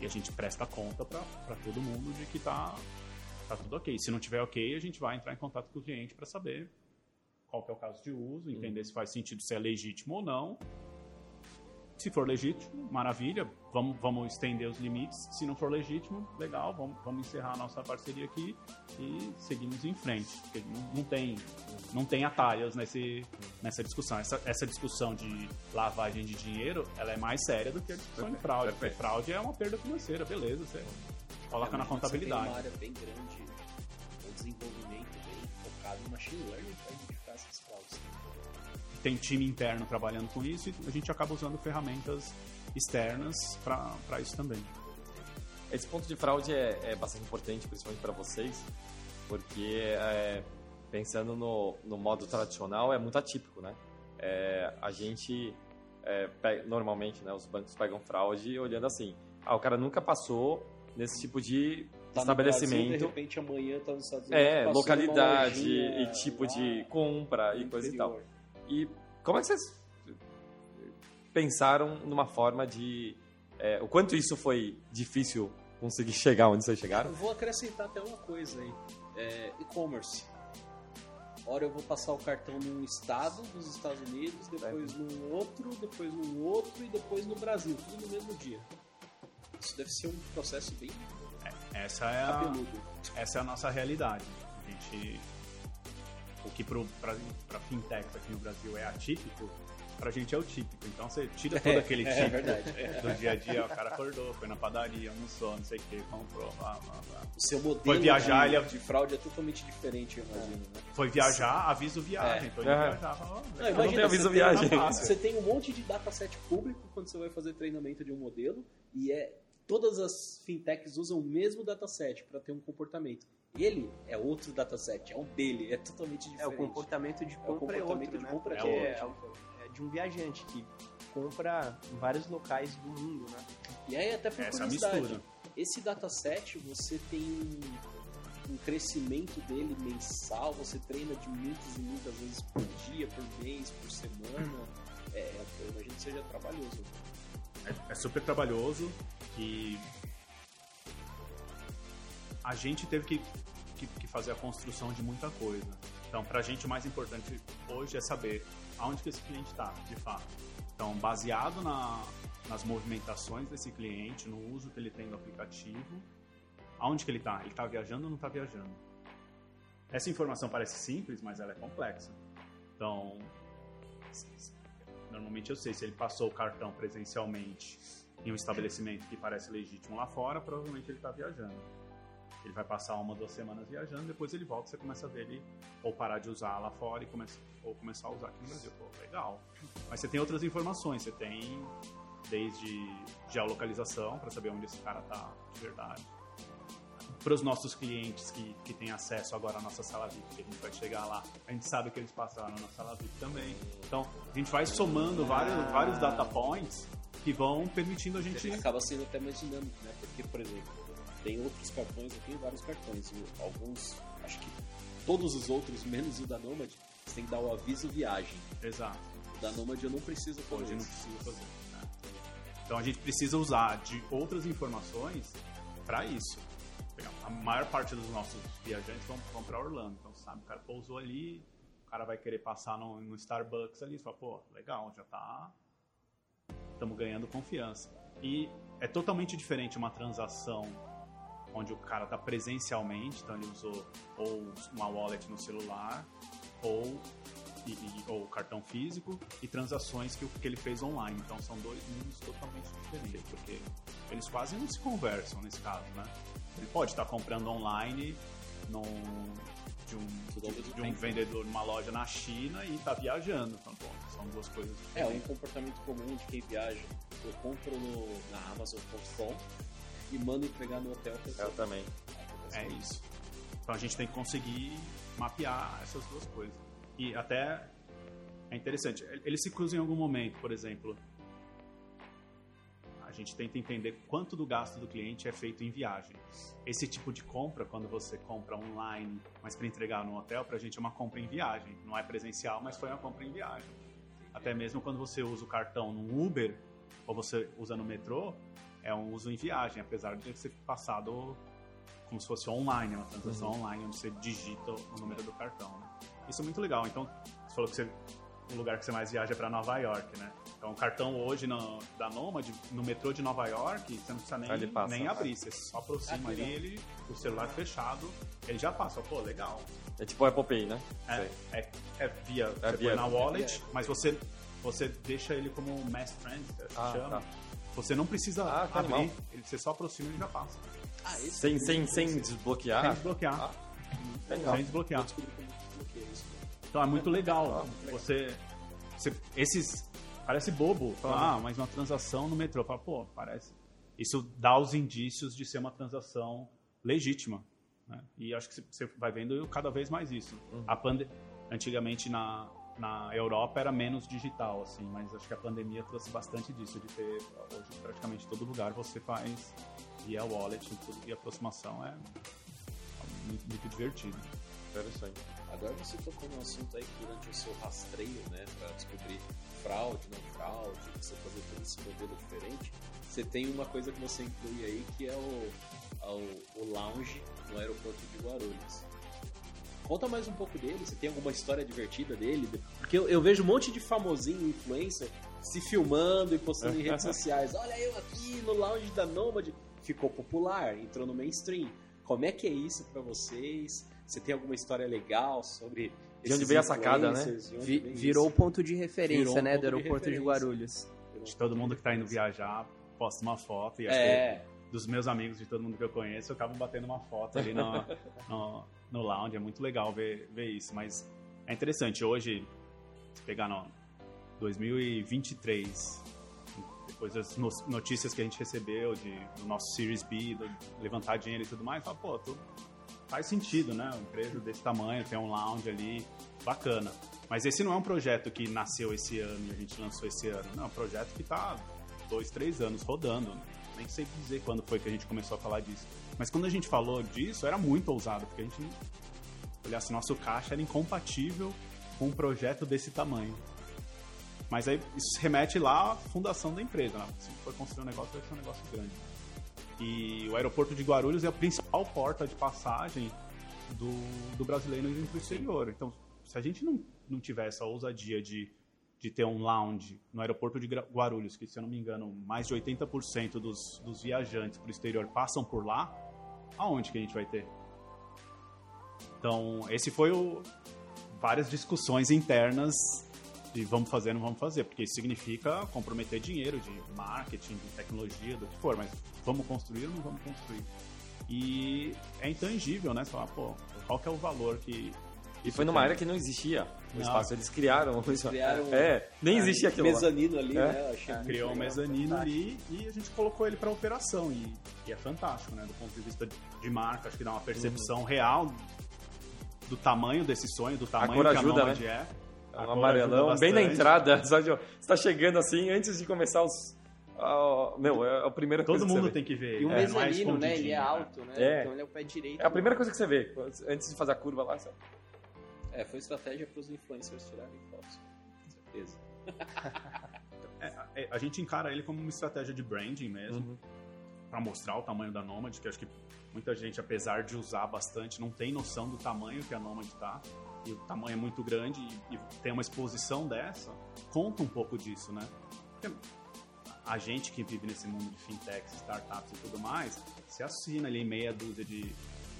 E a gente presta conta para todo mundo de que tá, tá tudo ok. Se não tiver ok, a gente vai entrar em contato com o cliente para saber qual que é o caso de uso, entender se faz sentido, se é legítimo ou não. Se for legítimo, maravilha, vamos, vamos estender os limites. Se não for legítimo, legal, vamos, vamos encerrar a nossa parceria aqui e seguimos em frente. Porque não, não tem, não tem atalhos nesse, nessa discussão. Essa, essa discussão de lavagem de dinheiro, ela é mais séria do que a discussão de Perfeito, fraude. Porque fraude é uma perda financeira, beleza, você coloca na Imagina que Você tem uma contabilidade. área bem grande, um desenvolvimento bem focado em machine learning tem time interno trabalhando com isso e a gente acaba usando ferramentas externas para isso também. Esse ponto de fraude é, é bastante importante, principalmente para vocês, porque é, pensando no, no modo tradicional é muito atípico, né? É, a gente é, pe- normalmente, né, os bancos pegam fraude olhando assim, ah, o cara nunca passou nesse tipo de Tá no Brasil, de estabelecimento, repente amanhã tá nos Estados Unidos. é passou numa localidade lojinha e tipo lá de compra e coisa e tal. E como é que vocês pensaram numa forma de é, o quanto isso foi difícil conseguir chegar onde vocês chegaram? Eu vou acrescentar até uma coisa aí. É, e-commerce. Hora eu vou passar o cartão num estado dos Estados Unidos, depois num outro, depois num outro e depois no Brasil, tudo no mesmo dia. Isso deve ser um processo bem Essa é a, essa é a nossa realidade. A gente, o que para fintechs aqui no Brasil é atípico, pra gente é o típico. Então você tira todo aquele é, típico verdade. do dia a dia, o cara acordou, foi na padaria, almoçou, não sei o que, comprou, blá, blá, blá. O seu modelo Foi viajar, de, ele- de fraude é totalmente diferente, eu imagino, né? Foi viajar, aviso viagem. É. Então É. viajava, ó, Não, legal. imagina, tem aviso você viagem. Tem, você tem um monte de dataset público quando você vai fazer treinamento de um modelo e é todas as fintechs usam o mesmo dataset para ter um comportamento. Ele é outro dataset, é um dele, é totalmente É, diferente. o comportamento de É o compra é, comportamento outro, de né? compra é é, é de um viajante que compra em vários locais do mundo, né? E aí até por Essa é curiosidade, mistura. esse dataset você tem um, um crescimento dele mensal, você treina de muitas e muitas vezes por dia, por mês, por semana. É, eu imagino que seja trabalhoso. É, é super trabalhoso e a gente teve que, que, que fazer a construção de muita coisa. Então, pra gente o mais importante hoje é saber aonde que esse cliente está, de fato. Então, baseado na, nas movimentações desse cliente, no uso que ele tem do aplicativo, aonde que ele está? Ele está viajando ou não está viajando? Essa informação parece simples, mas ela é complexa. Então, normalmente eu sei se ele passou o cartão presencialmente em um estabelecimento que parece legítimo lá fora, provavelmente ele está viajando. Ele vai passar uma, duas semanas viajando, depois ele volta, você começa a ver ele ou parar de usar lá fora e começa, ou começar a usar aqui no Brasil. Pô, legal. Mas você tem outras informações, você tem desde geolocalização, para saber onde esse cara tá de verdade. Para os nossos clientes que, que têm acesso agora à nossa sala VIP, que a gente vai chegar lá, a gente sabe que eles passaram na sala VIP também. Então, a gente vai somando vários, vários data points que vão permitindo a gente Acaba sendo até mais dinâmico, né? Porque, por exemplo, tem outros cartões, tenho vários cartões. Alguns, acho que todos os outros, menos o da Nomad, você tem que dar o aviso viagem. Exato. O da Nomad eu não preciso fazer. Hoje não isso. precisa fazer. né? Então a gente precisa usar de outras informações para isso. A maior parte dos nossos viajantes vão, vão para Orlando. Então, sabe, o cara pousou ali, o cara vai querer passar no, no Starbucks ali, você fala, pô, legal, já tá. Estamos ganhando confiança. E é totalmente diferente uma transação onde o cara tá presencialmente, então ele usou ou uma wallet no celular, ou e, e- ou cartão físico e transações que, que ele fez online. Então são dois mundos totalmente diferentes, porque eles quase não se conversam nesse caso, né? Ele pode estar comprando online num, de um, de, de um vendedor numa loja na China e tá viajando. Então, pô, são duas coisas É, um diferentes. comportamento comum de quem viaja. Eu compro no, na Amazon.com e mando entregar no hotel. eu Eu também. É isso. Então a gente tem que conseguir mapear essas duas coisas. E até é interessante, eles se cruzam em algum momento, por exemplo. A gente tenta entender quanto do gasto do cliente é feito em viagem. Esse tipo de compra, quando você compra online, mas para entregar no hotel, para a gente é uma compra em viagem. Não é presencial, mas foi uma compra em viagem. Até mesmo quando você usa o cartão no Uber ou você usa no metrô, é um uso em viagem, apesar de ser passado como se fosse online, uma transação online, onde você digita o número do cartão. Né? Isso é muito legal. Então, você falou que você, o lugar que você mais viaja é para Nova York, né? Então, o cartão hoje no, da Nomad, no metrô de Nova York, você não precisa nem, passa, nem abrir. Você só aproxima Ah, que ali, ele, o celular fechado, ele já passa. Pô, legal. É tipo o Apple Pay, né? É, é, é via, É você via- põe na wallet, é via- mas você, você deixa ele como mass transit, que Ah, chama. tá. Você não precisa Ah, que abrir, animal. ele, você só aproxima e ele já passa. Ah, esse Sem, é sem, sem desbloquear. Sem desbloquear. Ah, legal. Sem desbloquear. Então é muito legal. Ah, Você, você- Esses. Parece bobo. Fala, ah, mas uma transação no metrô. Fala, pô, parece. Isso dá os indícios de ser uma transação legítima. né? E acho que você vai vendo cada vez mais isso. A pande... Antigamente na, na Europa era menos digital, assim, mas acho que a pandemia trouxe bastante disso, de ter hoje praticamente todo lugar você faz via wallet tudo, e aproximação é muito, muito divertido. Interessante. Agora você tocou num assunto aí que durante o seu rastreio, né, para descobrir fraude, não fraude, você fazer todo esse modelo diferente, você tem uma coisa que você inclui aí que é o, o, o lounge no aeroporto de Guarulhos. Conta mais um pouco dele, você tem alguma história divertida dele? Porque eu, eu vejo um monte de famosinho influencer se filmando e postando em redes sociais. Olha eu aqui no lounge da Nomad. Ficou popular, entrou no mainstream. Como é que é isso pra vocês? Você tem alguma história legal sobre De onde veio a sacada, né? De Vi- virou o ponto de referência, Virou um né, do de aeroporto de, referência. Guarulhos. De todo mundo que tá indo viajar, posta uma foto e acho que É, dos meus amigos, de todo mundo que eu conheço, eu acabo batendo uma foto ali no, no, no lounge. É muito legal ver, ver isso. Mas é interessante. Hoje, se pegar no 2023, depois das no- notícias que a gente recebeu de, do nosso Series B, do levantar dinheiro e tudo mais, fala, pô, tudo faz sentido, né? Uma empresa desse tamanho, tem um lounge ali, bacana. Mas esse não é um projeto que nasceu esse ano e a gente lançou esse ano. Não, é um projeto que está dois, três anos rodando. Nem sei dizer quando foi que a gente começou a falar disso. Mas quando a gente falou disso, era muito ousado, porque a gente olhasse nosso caixa era incompatível com um projeto desse tamanho. Mas aí isso remete lá à fundação da empresa. Né? Se for construir um negócio, vai ser um negócio grande. E o aeroporto de Guarulhos é a principal porta de passagem do, do brasileiro indo para o exterior. Então, se a gente não, não tiver essa ousadia de, de ter um lounge no aeroporto de Guarulhos, que se eu não me engano, mais de 80% dos, dos viajantes para o exterior passam por lá, aonde que a gente vai ter? Então, esse foi o várias discussões internas de vamos fazer, não vamos fazer, porque isso significa comprometer dinheiro de marketing, de tecnologia, do que for, mas vamos construir ou não vamos construir? E é intangível, né? Você fala, pô, qual que é o valor que. E foi numa área que não existia o Não. espaço. Eles criaram isso. criaram É, nem existia aquilo lá. mezanino ali, É. né? Achei muito criou um mezanino ali e a gente colocou ele para operação e, e é fantástico, né? Do ponto de vista de marca, acho que dá uma percepção real do tamanho desse sonho, do tamanho cor que a ajuda, Nomad é. A Um amarelão, ajuda bem na entrada. Você tá chegando assim, antes de começar os. meu, é a primeira Todo coisa que mundo você vê. tem que ver. E o é, é mezanino, né? Ele é alto, né? É. Então ele é o pé direito. É a primeira coisa que você vê, antes de fazer a curva lá. sabe? É, foi estratégia para os influencers tirarem fotos. Com certeza. É, a gente encara ele como uma estratégia de branding mesmo, Uhum. para mostrar o tamanho da Nomad, que acho que muita gente, apesar de usar bastante, não tem noção do tamanho que a Nomad tá. E o tamanho é muito grande e, e tem uma exposição dessa, conta um pouco disso, né? Porque a gente que vive nesse mundo de fintechs, startups e tudo mais, se assina ali meia dúzia de,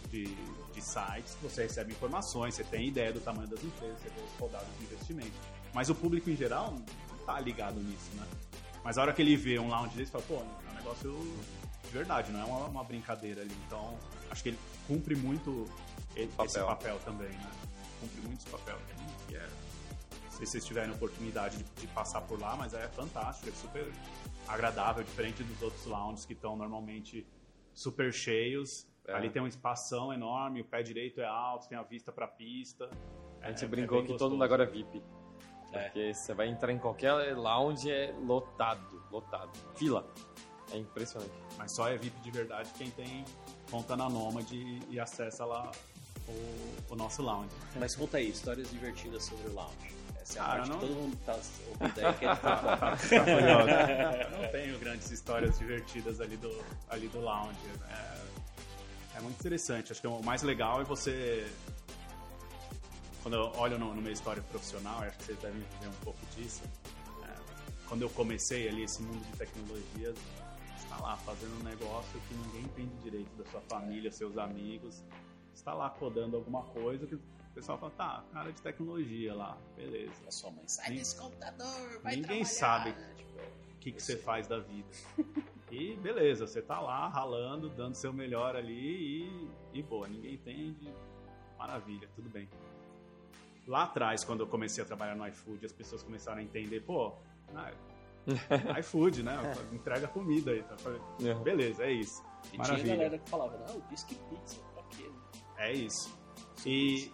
de, de sites, você recebe informações, você tem ideia do tamanho das empresas, você vê os rodados de investimento. Mas o público em geral não tá ligado nisso, né? Mas a hora que ele vê um lounge desse, fala, pô, é um negócio de verdade, não é uma, uma brincadeira ali. Então, acho que ele cumpre muito esse Papel. papel também, né? Cumpre muito esse papel. Que é, não sei se vocês tiverem a oportunidade de, de passar por lá, mas é fantástico, é super agradável, diferente dos outros lounges que estão normalmente super cheios. É. Ali tem um espação enorme, o pé direito é alto, tem a vista pra pista. A gente É- é brincou bem que todo mundo agora é VIP. É. Porque você vai entrar em qualquer lounge, é lotado, lotado. Fila. É impressionante. Mas só é VIP de verdade quem tem conta na Nomad e, acessa lá o, o nosso lounge. Mas conta aí, histórias divertidas sobre o lounge. Essa é a Ah, parte não- que todo mundo tá ouvindo aí, quer falar. Eu não tenho grandes histórias divertidas ali do, ali do lounge. É, é muito interessante. Acho que o mais legal é você. Quando eu olho no, no meu história profissional, acho que vocês devem ver um pouco disso. é, quando eu comecei ali esse mundo de tecnologias, está lá fazendo um negócio que ninguém entende direito da sua família, seus amigos. Está lá codando alguma coisa que o pessoal fala, tá, cara de tecnologia lá, beleza. A sua mãe, sai Nin- desse computador, vai Ninguém trabalhar. sabe. Tipo, o que, que você faz da vida. E beleza, você tá lá ralando, dando seu melhor ali e, e boa, ninguém entende, maravilha, tudo bem. Lá atrás, quando eu comecei a trabalhar no iFood, as pessoas começaram a entender, pô, ah, iFood, né? Entrega comida aí. Tá? Falei, Beleza, é isso. E tinha Maravilha. galera que falava, não, o pizza, pra quê? É isso. E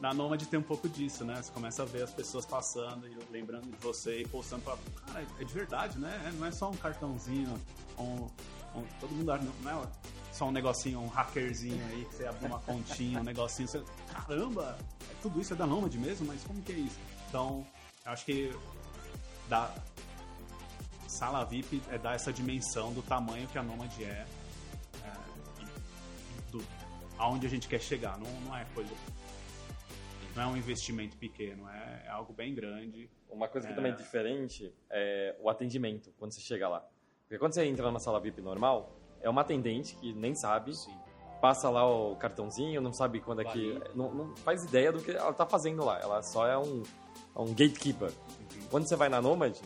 na Nomad tem um pouco disso, né? Você começa a ver as pessoas passando e lembrando de você e postando pra. Cara, é de verdade, né? Não é só um cartãozinho, um, um- todo mundo acha, não é só um negocinho, um hackerzinho aí que você abre uma continha, um negocinho. Você, caramba, é tudo isso é da Nomad mesmo? Mas como que é isso? Então, acho que dá. Sala VIP é dar essa dimensão do tamanho que a Nomad é, é, aonde a gente quer chegar. Não, não é coisa. Não é um investimento pequeno, é, é algo bem grande. Uma coisa que É. também é diferente é o atendimento quando você chega lá. Porque quando você entra numa sala VIP normal, é uma atendente que nem sabe, passa lá o cartãozinho, não sabe quando é que. Valida. Não, não faz ideia do que ela tá fazendo lá. Ela só é um, um gatekeeper. Quando você vai na Nomad,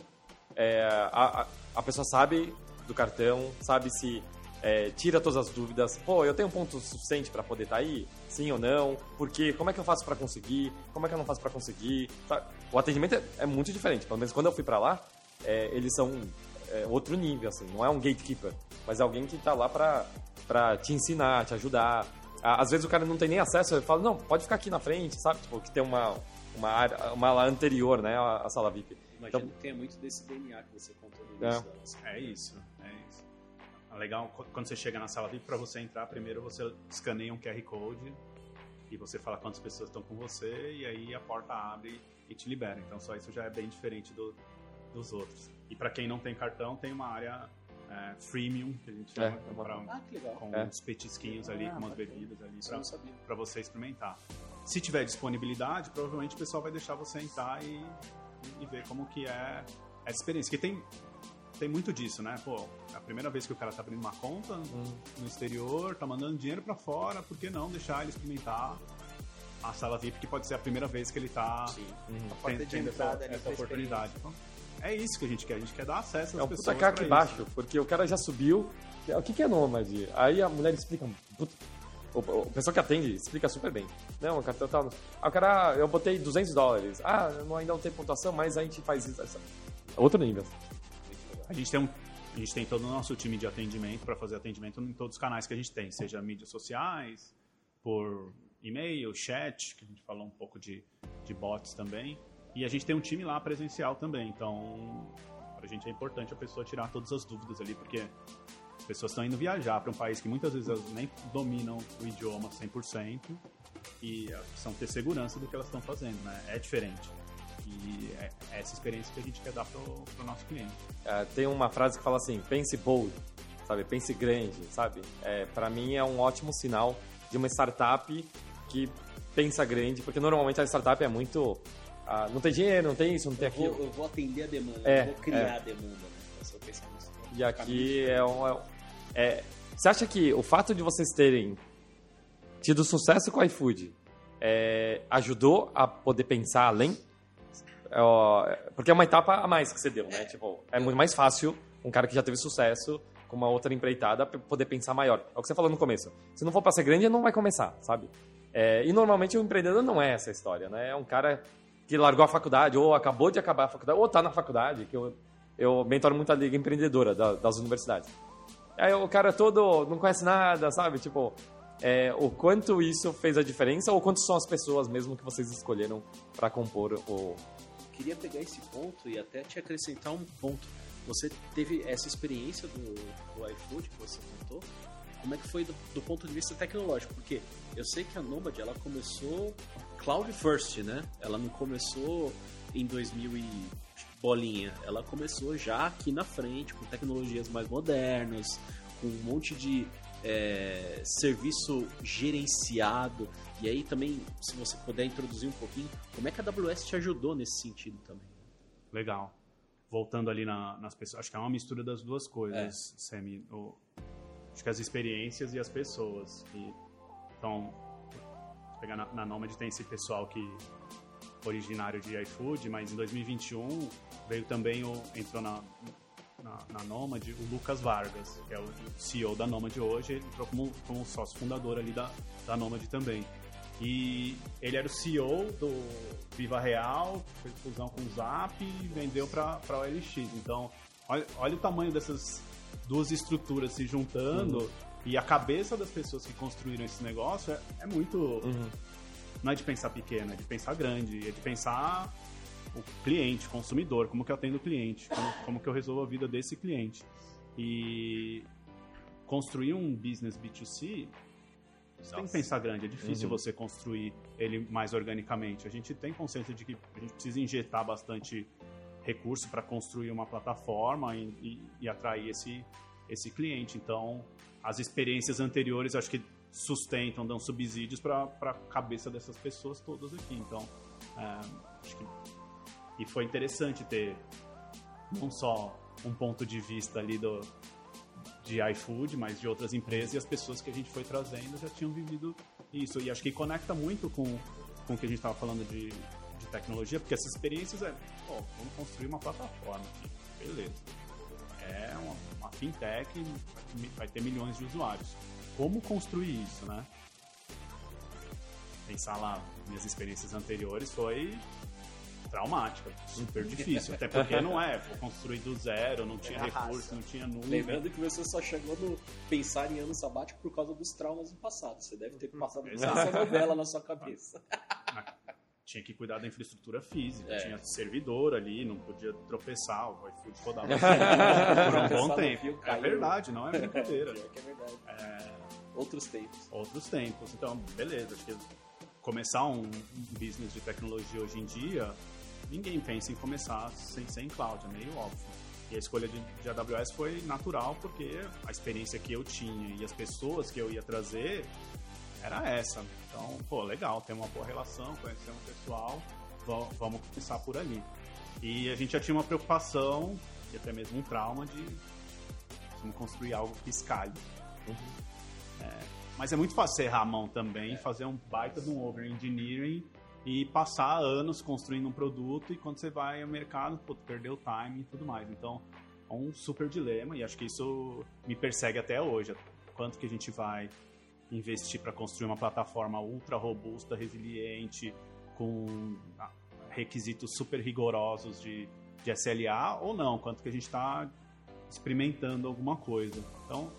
é, a, a, a pessoa sabe do cartão, sabe se é, tira todas as dúvidas. Pô, eu tenho um ponto suficiente para poder estar aí? Sim ou não? Porque como é que eu faço para conseguir? Como é que eu não faço para conseguir? Tá? O atendimento é, é muito diferente. Pelo menos quando eu fui para lá, é, eles são é, outro nível, assim. Não é um gatekeeper, mas é alguém que tá lá para para te ensinar, te ajudar. Às vezes o cara não tem nem acesso, ele fala, não, pode ficar aqui na frente, sabe? Tipo, que tem uma, uma área, uma ala anterior, né, à à sala VIP. Imagino Então- que tenha muito desse DNA que você contou no É. início É isso, é isso. É legal qu- quando você chega na sala VIP, para você entrar, primeiro você escaneia um QR Code e você fala quantas pessoas estão com você e aí a porta abre e te libera. Então só isso já é bem diferente do- dos outros. E para quem não tem cartão, tem uma área é, freemium, que a gente É, chama, é uma- pra- Ah, que legal. com É. uns petisquinhos ali, Ah, com umas bebidas ali para você experimentar. Se tiver disponibilidade, provavelmente o pessoal vai deixar você entrar e, e ver como que é essa experiência. Que tem, tem muito disso, né? Pô, é a primeira vez que o cara tá abrindo uma conta no exterior, tá mandando dinheiro para fora, por que não deixar ele experimentar a sala VIP, que pode ser a primeira vez que ele tá porta de tendo essa, essa oportunidade. Então, é isso que a gente quer, a gente quer dar acesso às É um pessoas puta caco pra baixo, porque o cara já subiu. O que, que é nômade? Aí a mulher explica. puta, o, o pessoal que atende explica super bem. Não, o cartão tal. Ah, o cara, eu botei 200 dólares. Ah, não, ainda não tem pontuação, mas a gente faz isso. Outro nível. A gente tem um, a gente tem todo o nosso time de atendimento para fazer atendimento em todos os canais que a gente tem, seja mídias sociais, por e-mail, chat, que a gente falou um pouco de, de bots também. E a gente tem um time lá presencial também, então pra gente é importante a pessoa tirar todas as dúvidas ali, porque as pessoas estão indo viajar para um país que muitas vezes elas nem dominam o idioma 100% e elas precisam ter segurança do que elas estão fazendo, né? É diferente. E é é essa experiência que a gente quer dar pro, pro nosso cliente. É, tem uma frase que fala assim: pense bold, sabe? Pense grande, sabe? É, para mim é um ótimo sinal de uma startup que pensa grande, porque normalmente a startup é muito. ah, não tem dinheiro, não tem isso, não tem Eu vou, aquilo. eu vou atender a demanda, É, eu vou criar a demanda, né? É o pensamento. E aqui é um. é- é- você acha que o fato de vocês terem tido sucesso com o iFood é, ajudou a poder pensar além? É, porque é uma etapa a mais que você deu, né? Tipo, é muito mais fácil um cara que já teve sucesso com uma outra empreitada poder pensar maior. É o que você falou no começo. Se não for para ser grande, não vai começar, sabe? É, e normalmente o empreendedor não é essa história, né? É um cara que largou a faculdade, ou acabou de acabar a faculdade, ou está na faculdade, que eu, eu mentoro muito a liga empreendedora da, das universidades. Aí o cara todo não conhece nada, sabe? Tipo, é, o quanto isso fez a diferença, ou quanto são as pessoas mesmo que vocês escolheram para compor o. Queria pegar esse ponto e até te acrescentar um ponto. Você teve essa experiência do, do iFood que você contou, como é que foi do, do, ponto de vista tecnológico? Porque eu sei que a Nomad ela começou cloud first, né? Ela não começou em 2000 e bolinha. Ela começou já aqui na frente com tecnologias mais modernas, com um monte de é, serviço gerenciado. E aí também, se você puder introduzir um pouquinho, como é que a AWS te ajudou nesse sentido também? Legal. Voltando ali na, nas pessoas, acho que é uma mistura das duas coisas, é. Semi. O, acho que as experiências e as pessoas. E, então, pegar na, na Nomad tem esse pessoal que originário de iFood, mas em 2021 veio também o entrou na, na, na Nomad o Lucas Vargas, que é o CEO da Nomad hoje, ele entrou como, como sócio fundador ali da, da Nomad também. E ele era o CEO do Viva Real, fez fusão com o Zap e vendeu para a OLX. Então, olha, olha o tamanho dessas duas estruturas se juntando uhum. e a cabeça das pessoas que construíram esse negócio é, é muito. Uhum. Não é de pensar pequeno, é de pensar grande, é de pensar o cliente, consumidor, como que eu atendo o cliente, como, como que eu resolvo a vida desse cliente. E construir um business B2C, você Nossa. tem que pensar grande, é difícil uhum. você construir ele mais organicamente. A gente tem consciência de que a gente precisa injetar bastante recurso para construir uma plataforma e, e, e, atrair esse, esse cliente. Então, as experiências anteriores acho que sustentam, dão subsídios para a cabeça dessas pessoas todas aqui. Então, é, acho que. E foi interessante ter não só um ponto de vista ali do, de iFood, mas de outras empresas e as pessoas que a gente foi trazendo já tinham vivido isso. E acho que conecta muito com, com o que a gente estava falando de, de tecnologia, porque essas experiências é, pô, vamos construir uma plataforma aqui, beleza. É uma, uma fintech, vai ter milhões de usuários. Como construir isso, né? Pensar lá, minhas experiências anteriores foi traumática, super difícil. Até porque não é, foi construir do zero, não tinha é recurso, não tinha nuvem. Lembrando que você só chegou no pensar em ano sabático por causa dos traumas do passado. Você deve ter passado por essa novela na sua cabeça. tinha que cuidar da infraestrutura física, é. tinha servidor ali, não podia tropeçar, o iFood rodava por um bom tempo. Fio, é verdade, não é brincadeira. é verdade. É... Outros tempos. Outros tempos. Então, beleza, acho que começar um business de tecnologia hoje em dia, ninguém pensa em começar sem, sem cloud, é meio óbvio. E a escolha de, de AWS foi natural porque a experiência que eu tinha e as pessoas que eu ia trazer era essa. Então, pô, legal, tem uma boa relação, conhecemos o pessoal, vamos começar por ali. E a gente já tinha uma preocupação e até mesmo um trauma de como construir algo que escale. Uhum. É, mas é muito fácil errar a mão também, fazer um baita de um over-engineering e passar anos construindo um produto e quando você vai ao mercado, pô, perdeu o time e tudo mais. Então, é um super dilema e acho que isso me persegue até hoje. Quanto que a gente vai investir para construir uma plataforma ultra robusta, resiliente, com ah, requisitos super rigorosos de, de SLA ou não, quanto que a gente está experimentando alguma coisa. Então,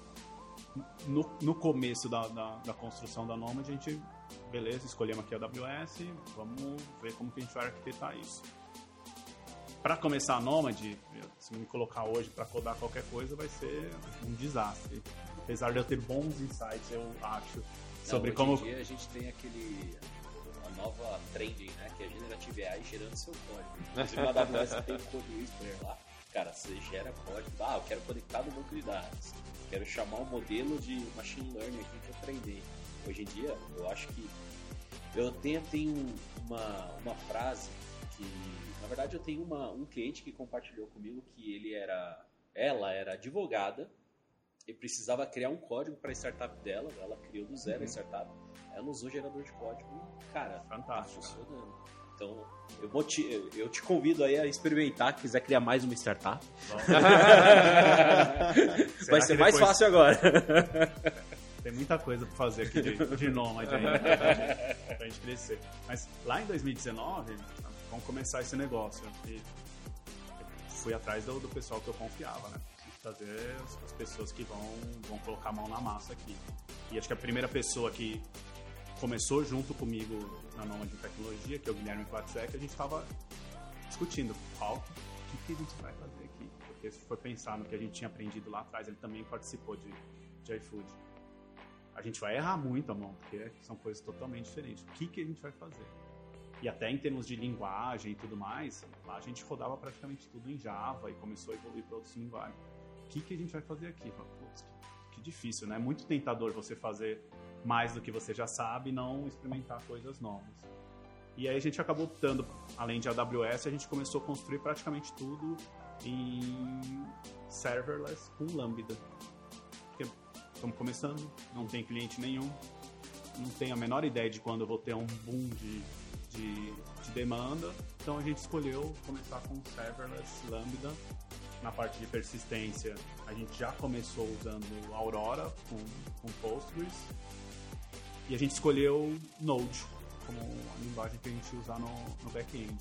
no, no começo da, da, da, construção da Nomad, a gente, beleza, escolhemos aqui a AWS, vamos ver como que a gente vai arquitetar isso. Para começar a Nomad, se me colocar hoje para codar qualquer coisa, vai ser um desastre Apesar de eu ter bons insights, eu acho, sobre Não, como. Hoje em dia a gente tem aquele. a nova trending, né? Que é a Generative AI gerando seu código. Inclusive na AWS tem o Code Whisperer lá. Cara, você gera código. Ah, eu quero conectar no banco de dados. Quero chamar um modelo de machine learning aqui para aprender. Hoje em dia, eu acho que. Eu tenho, tenho uma, uma frase que. Na verdade, eu tenho uma, um cliente que compartilhou comigo que ele era. Ela era advogada e precisava criar um código para a startup dela. Ela criou do zero uhum. a startup. Ela usou gerador de código e, cara, tá Fantástico. tá funcionando. Então, eu, te, eu te convido aí a experimentar, quiser criar mais uma startup. Vai ser mais fácil agora. Tem muita coisa para fazer aqui de, de nômade ainda pra, pra gente crescer. Mas lá em 2019, vamos começar esse negócio. E fui atrás do, do pessoal que eu confiava, né? Trazer as pessoas que vão, vão colocar a mão na massa aqui. E acho que a primeira pessoa que começou junto comigo na Noma de Tecnologia, que é o Guilherme Platzek, a gente estava discutindo qual, o que, que, a gente vai fazer aqui. Porque se for pensar no que a gente tinha aprendido lá atrás, ele também participou de, de iFood. A gente vai errar muito a mão, porque são coisas totalmente diferentes. O que, que a gente vai fazer? E até em termos de linguagem e tudo mais, lá a gente rodava praticamente tudo em Java e começou a evoluir para outros linguagens. O que, que a gente vai fazer aqui? Putz, que, que difícil, né? É muito tentador você fazer mais do que você já sabe e não experimentar coisas novas. E aí a gente acabou optando, além de AWS, a gente começou a construir praticamente tudo em serverless com Lambda. Estamos começando, não tem cliente nenhum, não tenho a menor ideia de quando eu vou ter um boom de, de, de demanda, então a gente escolheu começar com serverless Lambda. Na parte de persistência, a gente já começou usando Aurora com, com Postgres e a gente escolheu Node como a linguagem que a gente usar no, no back-end.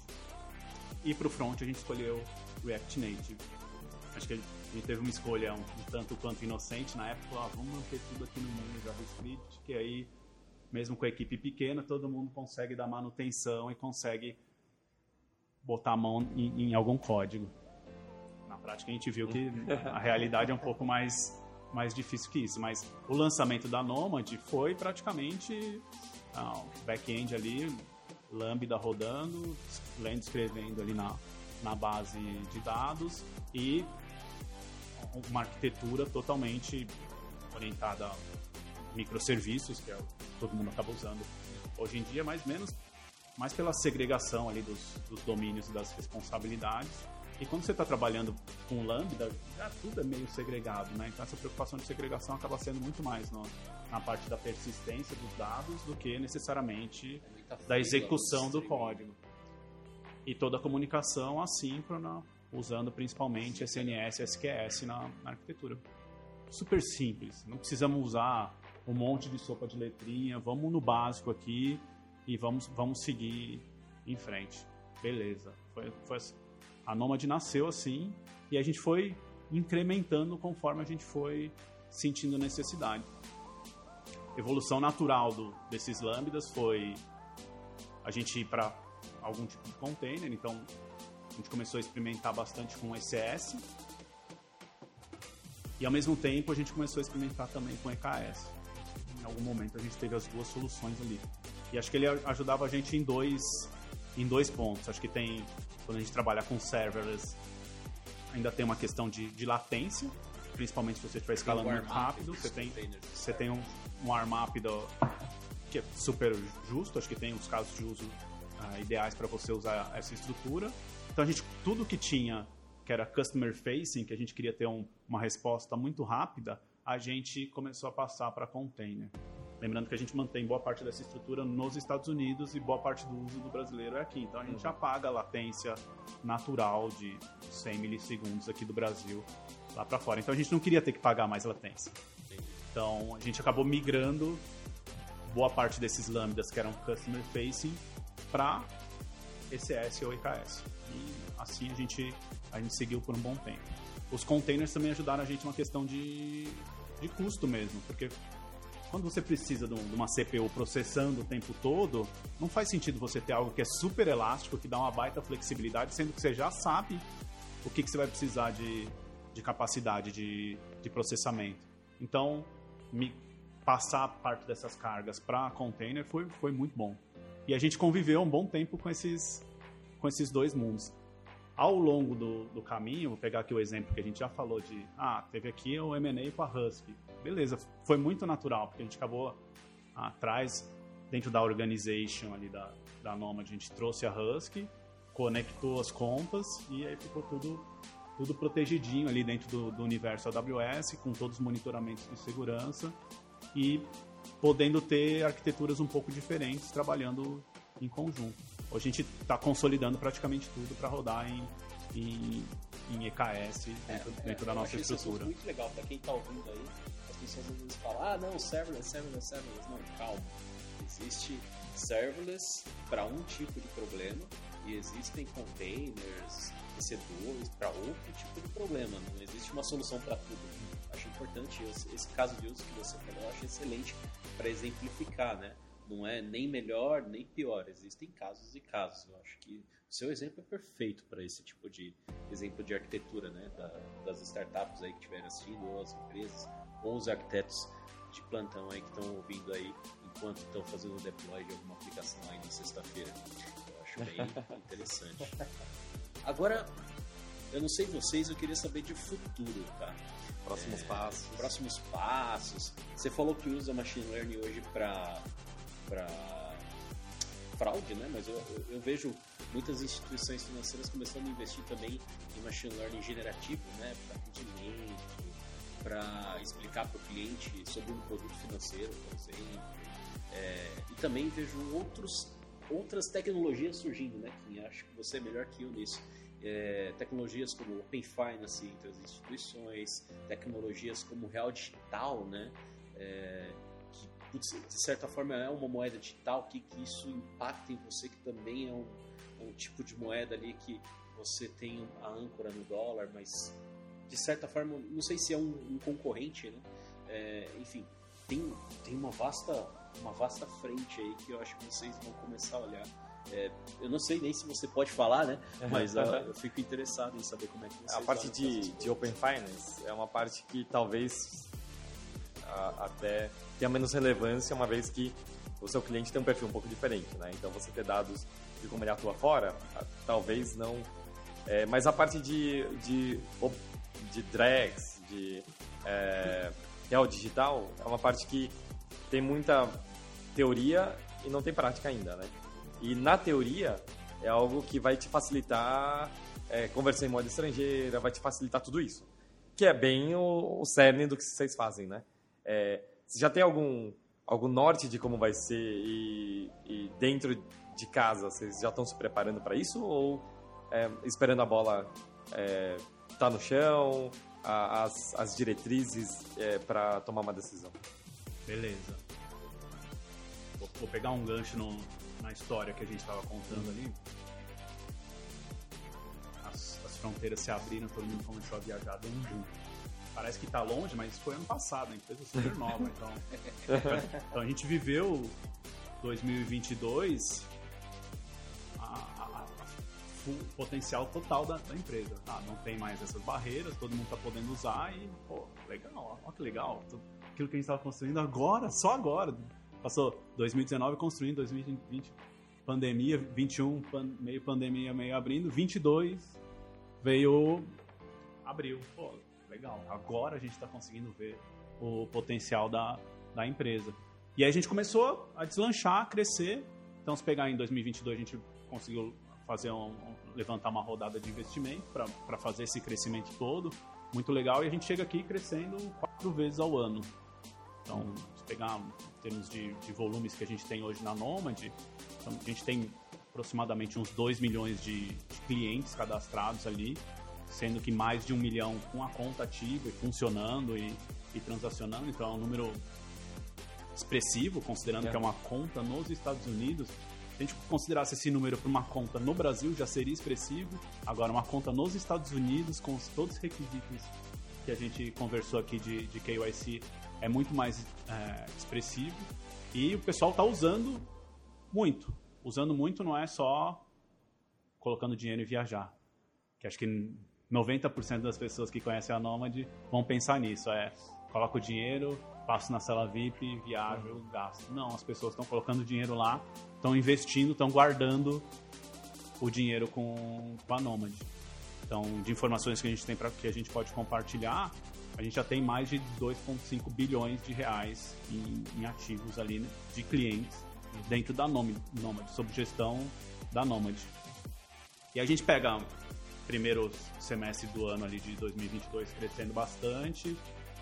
E para o front a gente escolheu React Native. Acho que a gente teve uma escolha um, um tanto quanto inocente na época, ah, vamos manter tudo aqui no mundo JavaScript, que aí, mesmo com a equipe pequena, todo mundo consegue dar manutenção e consegue botar a mão em, em algum código. Na prática a gente viu que a realidade é um pouco mais mais difícil que isso. Mas o lançamento da Nomad foi praticamente ah, back-end ali, Lambda rodando, Lambda escrevendo ali na, na base de dados e uma arquitetura totalmente orientada a microserviços, que é o que todo mundo acaba usando hoje em dia, mais menos mais pela segregação ali dos, dos domínios e das responsabilidades e quando você está trabalhando com Lambda, já tudo é meio segregado, né? Então essa preocupação de segregação acaba sendo muito mais no, na parte da persistência dos dados do que necessariamente da execução do código. E toda a comunicação assíncrona, usando principalmente SNS e SQS na, na arquitetura. Super simples, não precisamos usar um monte de sopa de letrinha, vamos no básico aqui e vamos, vamos seguir em frente. Beleza, foi, foi assim. A Nomad nasceu assim e a gente foi incrementando conforme a gente foi sentindo necessidade. Evolução natural do, desses lambdas foi a gente ir para algum tipo de container, então a gente começou a experimentar bastante com ECS e ao mesmo tempo a gente começou a experimentar também com EKS. Em algum momento a gente teve as duas soluções ali. E acho que ele ajudava a gente em dois, em dois pontos. Acho que tem quando a gente trabalha com serverless, ainda tem uma questão de, de latência, principalmente se você estiver escalando muito rápido. Você tem, você tem um, um ARMAP do, que é super justo, acho que tem os casos de uso uh, ideais para você usar essa estrutura. Então a gente, tudo que tinha, que era customer facing, que a gente queria ter um, uma resposta muito rápida, a gente começou a passar para container. Lembrando que a gente mantém boa parte dessa estrutura nos Estados Unidos e boa parte do uso do brasileiro é aqui. Então a gente uhum. apaga a latência natural de 100 milissegundos aqui do Brasil lá para fora. Então a gente não queria ter que pagar mais latência. Então a gente acabou migrando boa parte desses lambdas que eram customer facing para ECS ou EKS. E assim a gente, a gente seguiu por um bom tempo. Os containers também ajudaram a gente uma questão de, de custo mesmo, porque quando você precisa de uma CPU processando o tempo todo, não faz sentido você ter algo que é super elástico, que dá uma baita flexibilidade, sendo que você já sabe o que, que você vai precisar de, de capacidade de, de processamento. Então, me passar parte dessas cargas para container foi, foi muito bom. E a gente conviveu um bom tempo com esses, com esses dois mundos. Ao longo do, do caminho, vou pegar aqui o exemplo que a gente já falou de, ah, teve aqui o M&A com a Husky. Beleza, foi muito natural, porque a gente acabou atrás, dentro da organization ali da, da Nomad, a gente trouxe a Husky, conectou as contas e aí ficou tudo tudo protegidinho ali dentro do, do universo AWS, com todos os monitoramentos de segurança. E podendo ter arquiteturas um pouco diferentes trabalhando em conjunto. Hoje a gente está consolidando praticamente tudo para rodar em, em, em EKS dentro, é, dentro é, da nossa estrutura. muito legal para quem está ouvindo aí. As pessoas às vezes falam: ah, não, serverless, serverless, serverless. Não, calma. Existe serverless para um tipo de problema e existem containers, recebedores para outro tipo de problema. Não existe uma solução para tudo. Acho importante esse, esse, caso de uso que você falou, acho excelente para exemplificar, né? Não é nem melhor nem pior, existem casos e casos. Eu acho que o seu exemplo é perfeito para esse tipo de exemplo de arquitetura, né? Da, das startups aí que estiverem assistindo, ou as empresas, ou os arquitetos de plantão aí que estão ouvindo aí enquanto estão fazendo o deploy de alguma aplicação aí na sexta-feira. Eu acho bem interessante. Agora, eu não sei vocês, eu queria saber de futuro, tá? Próximos é, passos. Próximos passos. Você falou que usa machine learning hoje para para fraude, né? Mas eu, eu, eu, vejo muitas instituições financeiras começando a investir também em machine learning generativo, né? Para atendimento, para explicar para o cliente sobre um produto financeiro, por exemplo. É, e também vejo outros, outras tecnologias surgindo, né? Que acho que você é melhor que eu nisso. É, tecnologias como Open Finance entre as instituições, tecnologias como Real Digital, né? É, que de certa forma é uma moeda digital, que, que isso impacta em você, que também é um, um tipo de moeda ali que você tem a âncora no dólar, mas de certa forma, não sei se é um, um concorrente, né? É, enfim, tem, tem uma vasta uma vasta frente aí que eu acho que vocês vão começar a olhar. É, eu não sei nem se você pode falar, né? Mas eu fico interessado em saber como é que vocês A parte de, de Open Finance é uma parte que talvez a, até tenha menos relevância, uma vez que o seu cliente tem um perfil um pouco diferente, né? Então você ter dados de como ele atua fora, talvez não. É, mas a parte de, de, de drags, de é, real digital, é uma parte que tem muita teoria e não tem prática ainda, né? E na teoria é algo que vai te facilitar é, conversar em moeda estrangeira, vai te facilitar tudo isso. Que é bem o, o cerne do que vocês fazem, né? É, você já tem algum, algum norte de como vai ser e, e dentro de casa vocês já estão se preparando para isso ou é, esperando a bola é, tá no chão, a, as, as diretrizes é, para tomar uma decisão? Beleza. Vou, vou pegar um gancho no, na história que a gente estava contando ali. As, as, fronteiras se abriram, todo mundo começou a viajar dentro de um. Parece que está longe, mas foi ano passado, a empresa super nova. Então, então a gente viveu 2022 a, a, a potencial total da, da empresa. Ah, não tem mais essas barreiras, todo mundo está podendo usar e, pô, legal, olha que legal aquilo que a gente estava construindo agora, só agora. Passou 2019 construindo, 2020 pandemia, 21 pan, meio pandemia, meio abrindo, 22 veio abril. Pô, legal. Agora a gente está conseguindo ver o potencial da, da empresa. E aí a gente começou a deslanchar, a crescer. Então, se pegar em 2022, a gente conseguiu fazer um, um levantar uma rodada de investimento para fazer esse crescimento todo. Muito legal. E a gente chega aqui crescendo quatro vezes ao ano. Então, se pegar em termos de, de volumes que a gente tem hoje na Nomad, então a gente tem aproximadamente uns 2 milhões de, de, clientes cadastrados ali, sendo que mais de um milhão com a conta ativa e funcionando e, e transacionando, então é um número expressivo, considerando é. que é uma conta nos Estados Unidos. Se a gente considerasse esse número para uma conta no Brasil, já seria expressivo. Agora, uma conta nos Estados Unidos, com todos os requisitos que a gente conversou aqui de, de KYC, é muito mais é, expressivo e o pessoal está usando muito. Usando muito não é só colocando dinheiro e viajar. Que acho que 90% das pessoas que conhecem a Nomad vão pensar nisso. É, coloco o dinheiro, passo na sala VIP, viajo, gasto. Não, as pessoas estão colocando dinheiro lá, estão investindo, estão guardando o dinheiro com, com a Nomad. Então, de informações que a gente tem para que a gente pode compartilhar, a gente já tem mais de 2,5 bilhões de reais em, em, ativos ali né, de clientes dentro da Nomad, Nomad, sob gestão da Nomad. E a gente pega primeiro semestre do ano ali de 2022 crescendo bastante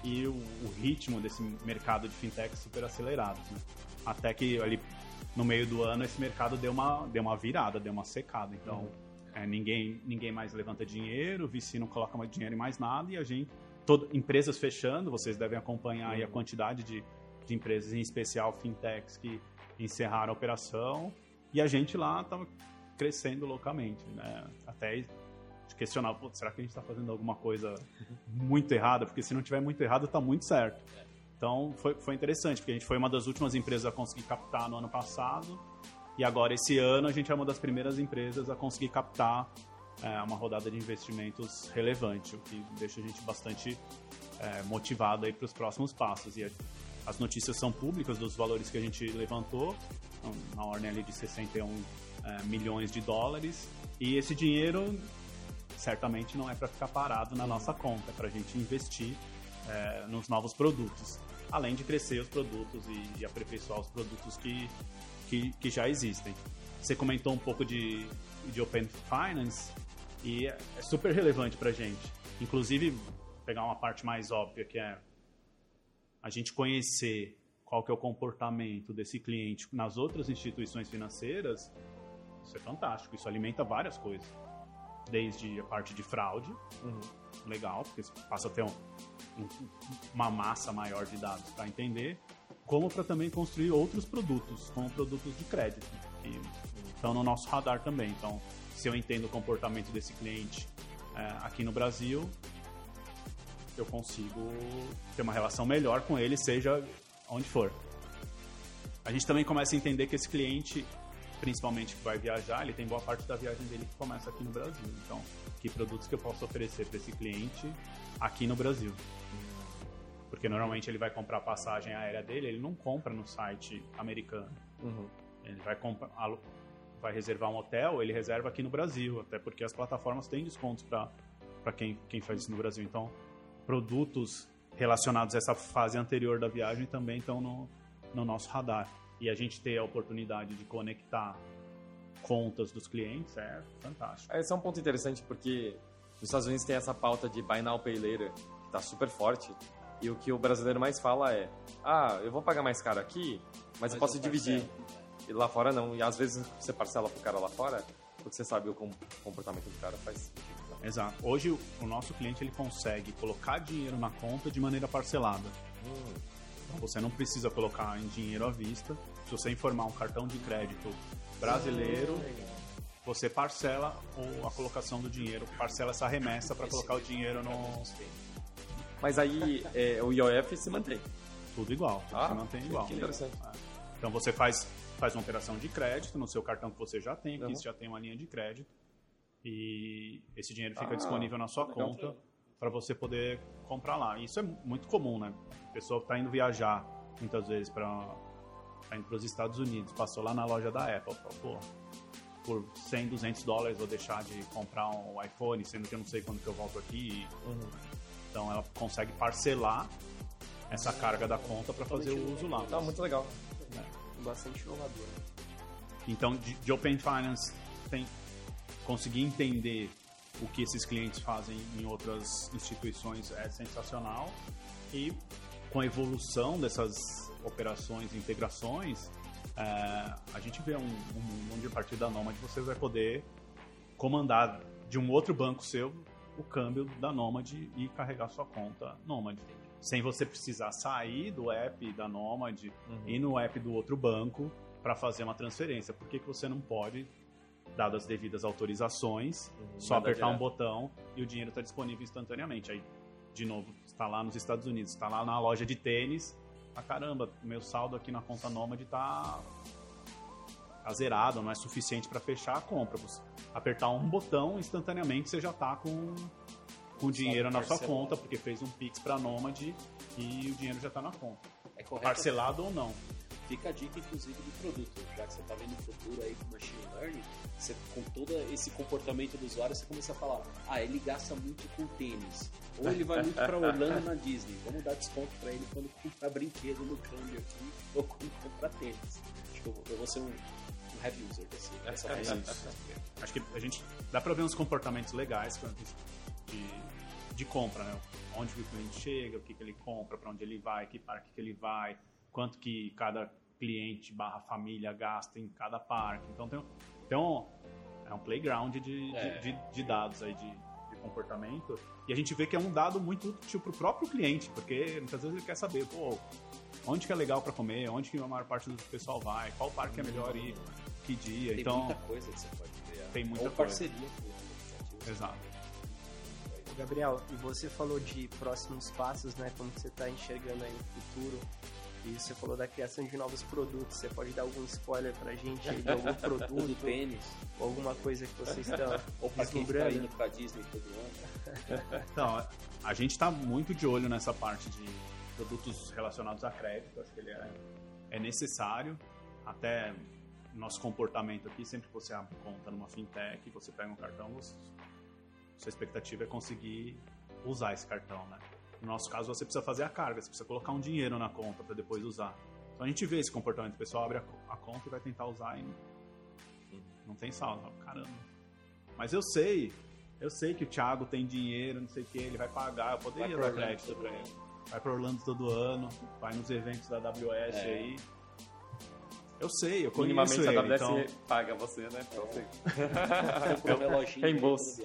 e o, o ritmo desse mercado de fintech super acelerado, né? Até que ali no meio do ano esse mercado deu uma, deu uma virada, deu uma secada. Então, uhum. é, ninguém, ninguém mais levanta dinheiro, o VC não coloca mais dinheiro em mais nada e a gente, todo, empresas fechando, vocês devem acompanhar uhum. a quantidade de, de empresas, em especial fintechs, que encerraram a operação e a gente lá estava crescendo loucamente, né? Até questionar, será que a gente está fazendo alguma coisa muito errada? Porque se não tiver muito errado, está muito certo. Então foi, foi interessante, porque a gente foi uma das últimas empresas a conseguir captar no ano passado. E agora, esse ano, a gente é uma das primeiras empresas a conseguir captar é, uma rodada de investimentos relevante, o que deixa a gente bastante é, motivado para os próximos passos. E as notícias são públicas dos valores que a gente levantou, então, na ordem ali de 61 é, milhões de dólares. E esse dinheiro certamente não é para ficar parado na nossa conta, é para a gente investir é, nos novos produtos além de crescer os produtos e, e aperfeiçoar os produtos que, que, que, já existem. Você comentou um pouco de, de Open Finance e é, é super relevante para a gente. Inclusive, pegar uma parte mais óbvia que é a gente conhecer qual que é o comportamento desse cliente nas outras instituições financeiras, isso é fantástico. Isso alimenta várias coisas. Desde a parte de fraude, uhum. legal, porque passa a ter um, uma massa maior de dados para entender, como para também construir outros produtos, como produtos de crédito, que estão no nosso radar também. Então, se eu entendo o comportamento desse cliente é, aqui no Brasil, eu consigo ter uma relação melhor com ele, seja onde for. A gente também começa a entender que esse cliente, principalmente que vai viajar, ele tem boa parte da viagem dele que começa aqui no Brasil. Então, que produtos que eu posso oferecer para esse cliente aqui no Brasil? Porque normalmente ele vai comprar a passagem aérea dele, ele não compra no site americano. Uhum. Ele vai comprar, vai reservar um hotel, ele reserva aqui no Brasil, até porque as plataformas têm descontos para quem, quem faz isso no Brasil. Então, produtos relacionados a essa fase anterior da viagem também estão no, no nosso radar. E a gente ter a oportunidade de conectar contas dos clientes é fantástico. Esse é um ponto interessante porque nos Estados Unidos tem essa pauta de Buy Now Pay Later, que está super forte. E o que o brasileiro mais fala é: ah, eu vou pagar mais caro aqui, mas, mas eu posso eu dividir. E lá fora não. E às vezes você parcela pro cara lá fora, porque você sabe o comportamento do cara faz Exato. Hoje o nosso cliente ele consegue colocar dinheiro na conta de maneira parcelada. Hum. Então você não precisa colocar em dinheiro à vista. Se você informar um cartão de crédito brasileiro, hum. você parcela a colocação do dinheiro, parcela essa remessa para colocar o dinheiro no, mas aí é, o IOF se mantém. Tudo igual, ah, se mantém igual. Que interessante. É. Então você faz, faz uma operação de crédito no seu cartão que você já tem, que uhum. você já tem uma linha de crédito. E esse dinheiro fica ah, disponível na sua legal. conta para você poder comprar lá. Isso é muito comum, né? A pessoa está indo viajar muitas vezes para tá indo para os Estados Unidos, passou lá na loja da Apple, falou, pô, por 100, 200 dólares vou deixar de comprar um iPhone, sendo que eu não sei quando que eu volto aqui. Uhum. Então ela consegue parcelar essa carga da conta para fazer o uso lá. Tá, muito legal. É. Bastante inovador. Então, de, de, Open Finance, tem conseguir entender o que esses clientes fazem em outras instituições é sensacional. E com a evolução dessas operações e integrações, é, a gente vê um, um mundo de partir da Nomad você vai poder comandar de um outro banco seu o câmbio da Nomad e carregar sua conta Nomad. Sem você precisar sair do app da Nomad uhum. e no app do outro banco para fazer uma transferência. Por que, que você não pode, dadas as devidas autorizações, uhum. só apertar direto. um botão e o dinheiro está disponível instantaneamente? Aí, de novo, está lá nos Estados Unidos, está lá na loja de tênis. Ah, caramba, meu saldo aqui na conta Nomad está tá zerado, não é suficiente para fechar a compra. Você apertar um botão, instantaneamente você já está com, com dinheiro na sua conta, porque fez um Pix para Nomad e o dinheiro já está na conta. É correto? Parcelado ou não. Fica a dica, inclusive, do produto. Já que você está vendo o futuro aí com Machine Learning, você, com todo esse comportamento do usuário, você começa a falar: ah, ele gasta muito com tênis. Ou ele vai muito para Orlando na Disney. Vamos dar desconto para ele quando comprar brinquedo no câmbio aqui ou quando comprar tênis. Acho que eu, eu vou ser um heavy user desse, dessa É isso. Acho que a gente dá pra ver uns comportamentos legais de, de compra, né? Onde que o cliente chega, o que, que ele compra, para onde ele vai, que parque que ele vai, quanto que cada cliente barra família gasta em cada parque. Então tem, tem um, é um playground de, É. de, de- de dados aí de, de comportamento. E a gente vê que é um dado muito útil pro próprio cliente, porque muitas vezes ele quer saber, pô, onde que é legal para comer, onde que a maior parte do pessoal vai, qual parque é melhor ir, que dia. Tem então, muita coisa que você pode criar. Tem muita Ou coisa. parceria com exato. Gabriel, e você falou de próximos passos, né? Como você está enxergando aí no futuro. E você falou da criação de novos produtos. Você pode dar algum spoiler pra gente aí de algum Do produto tênis, ou alguma coisa que vocês estão ou pra quem tá vislumbrando? indo pra Disney todo ano. Então, a gente está muito de olho nessa parte de produtos relacionados a crédito. Acho que ele é, é necessário. Até nosso comportamento aqui, sempre que você abre conta numa fintech, você pega um cartão, você- sua expectativa é conseguir usar esse cartão, né? No nosso caso, você precisa fazer a carga, você precisa colocar um dinheiro na conta para depois usar. Então a gente vê esse comportamento, o pessoal abre a, a conta e vai tentar usar e não, não tem saldo. Caramba. Mas eu sei, eu sei que o Thiago tem dinheiro, não sei o que, ele vai pagar, eu poderia dar crédito pra ele. Vai pra Orlando todo ano, vai nos eventos da AWS É. aí. Eu sei, eu conheço Minimamente ele, a AWS então... paga você, né? Pra você. Um reloginho Reembolso.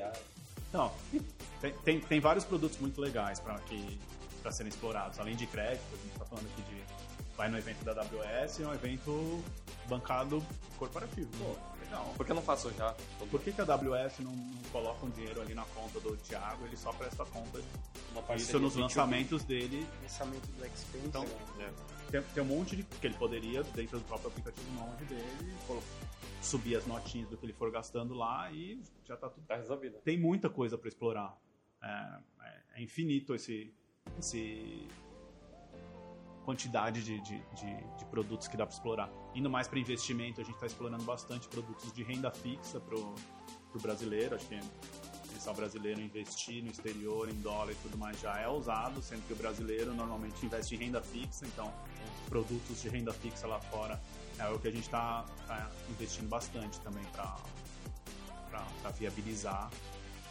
Não, tem, tem, tem vários produtos muito legais para que para serem explorados. Além de crédito, a gente está falando aqui de vai no evento da AWS, é um evento bancado corporativo. Pô, legal. Por que eu não faço já? Por que, que a AWS não, não coloca um dinheiro ali na conta do Thiago? Ele só presta conta isso nos B2B. lançamentos dele. Lançamento do Expense. Então, É. tem, tem um monte de que ele poderia, dentro do próprio aplicativo Node dele, colo- subir as notinhas do que ele for gastando lá e já tá tudo Tá resolvido. tem muita coisa para explorar. É, é- é infinito esse, esse quantidade de, de, de, de produtos que dá para explorar. Indo mais para investimento, a gente está explorando bastante produtos de renda fixa para o brasileiro. Acho que pensar o brasileiro investir no exterior, em dólar e tudo mais já é usado, sendo que o brasileiro normalmente investe em renda fixa, então produtos de renda fixa lá fora é o que a gente está investindo bastante também para viabilizar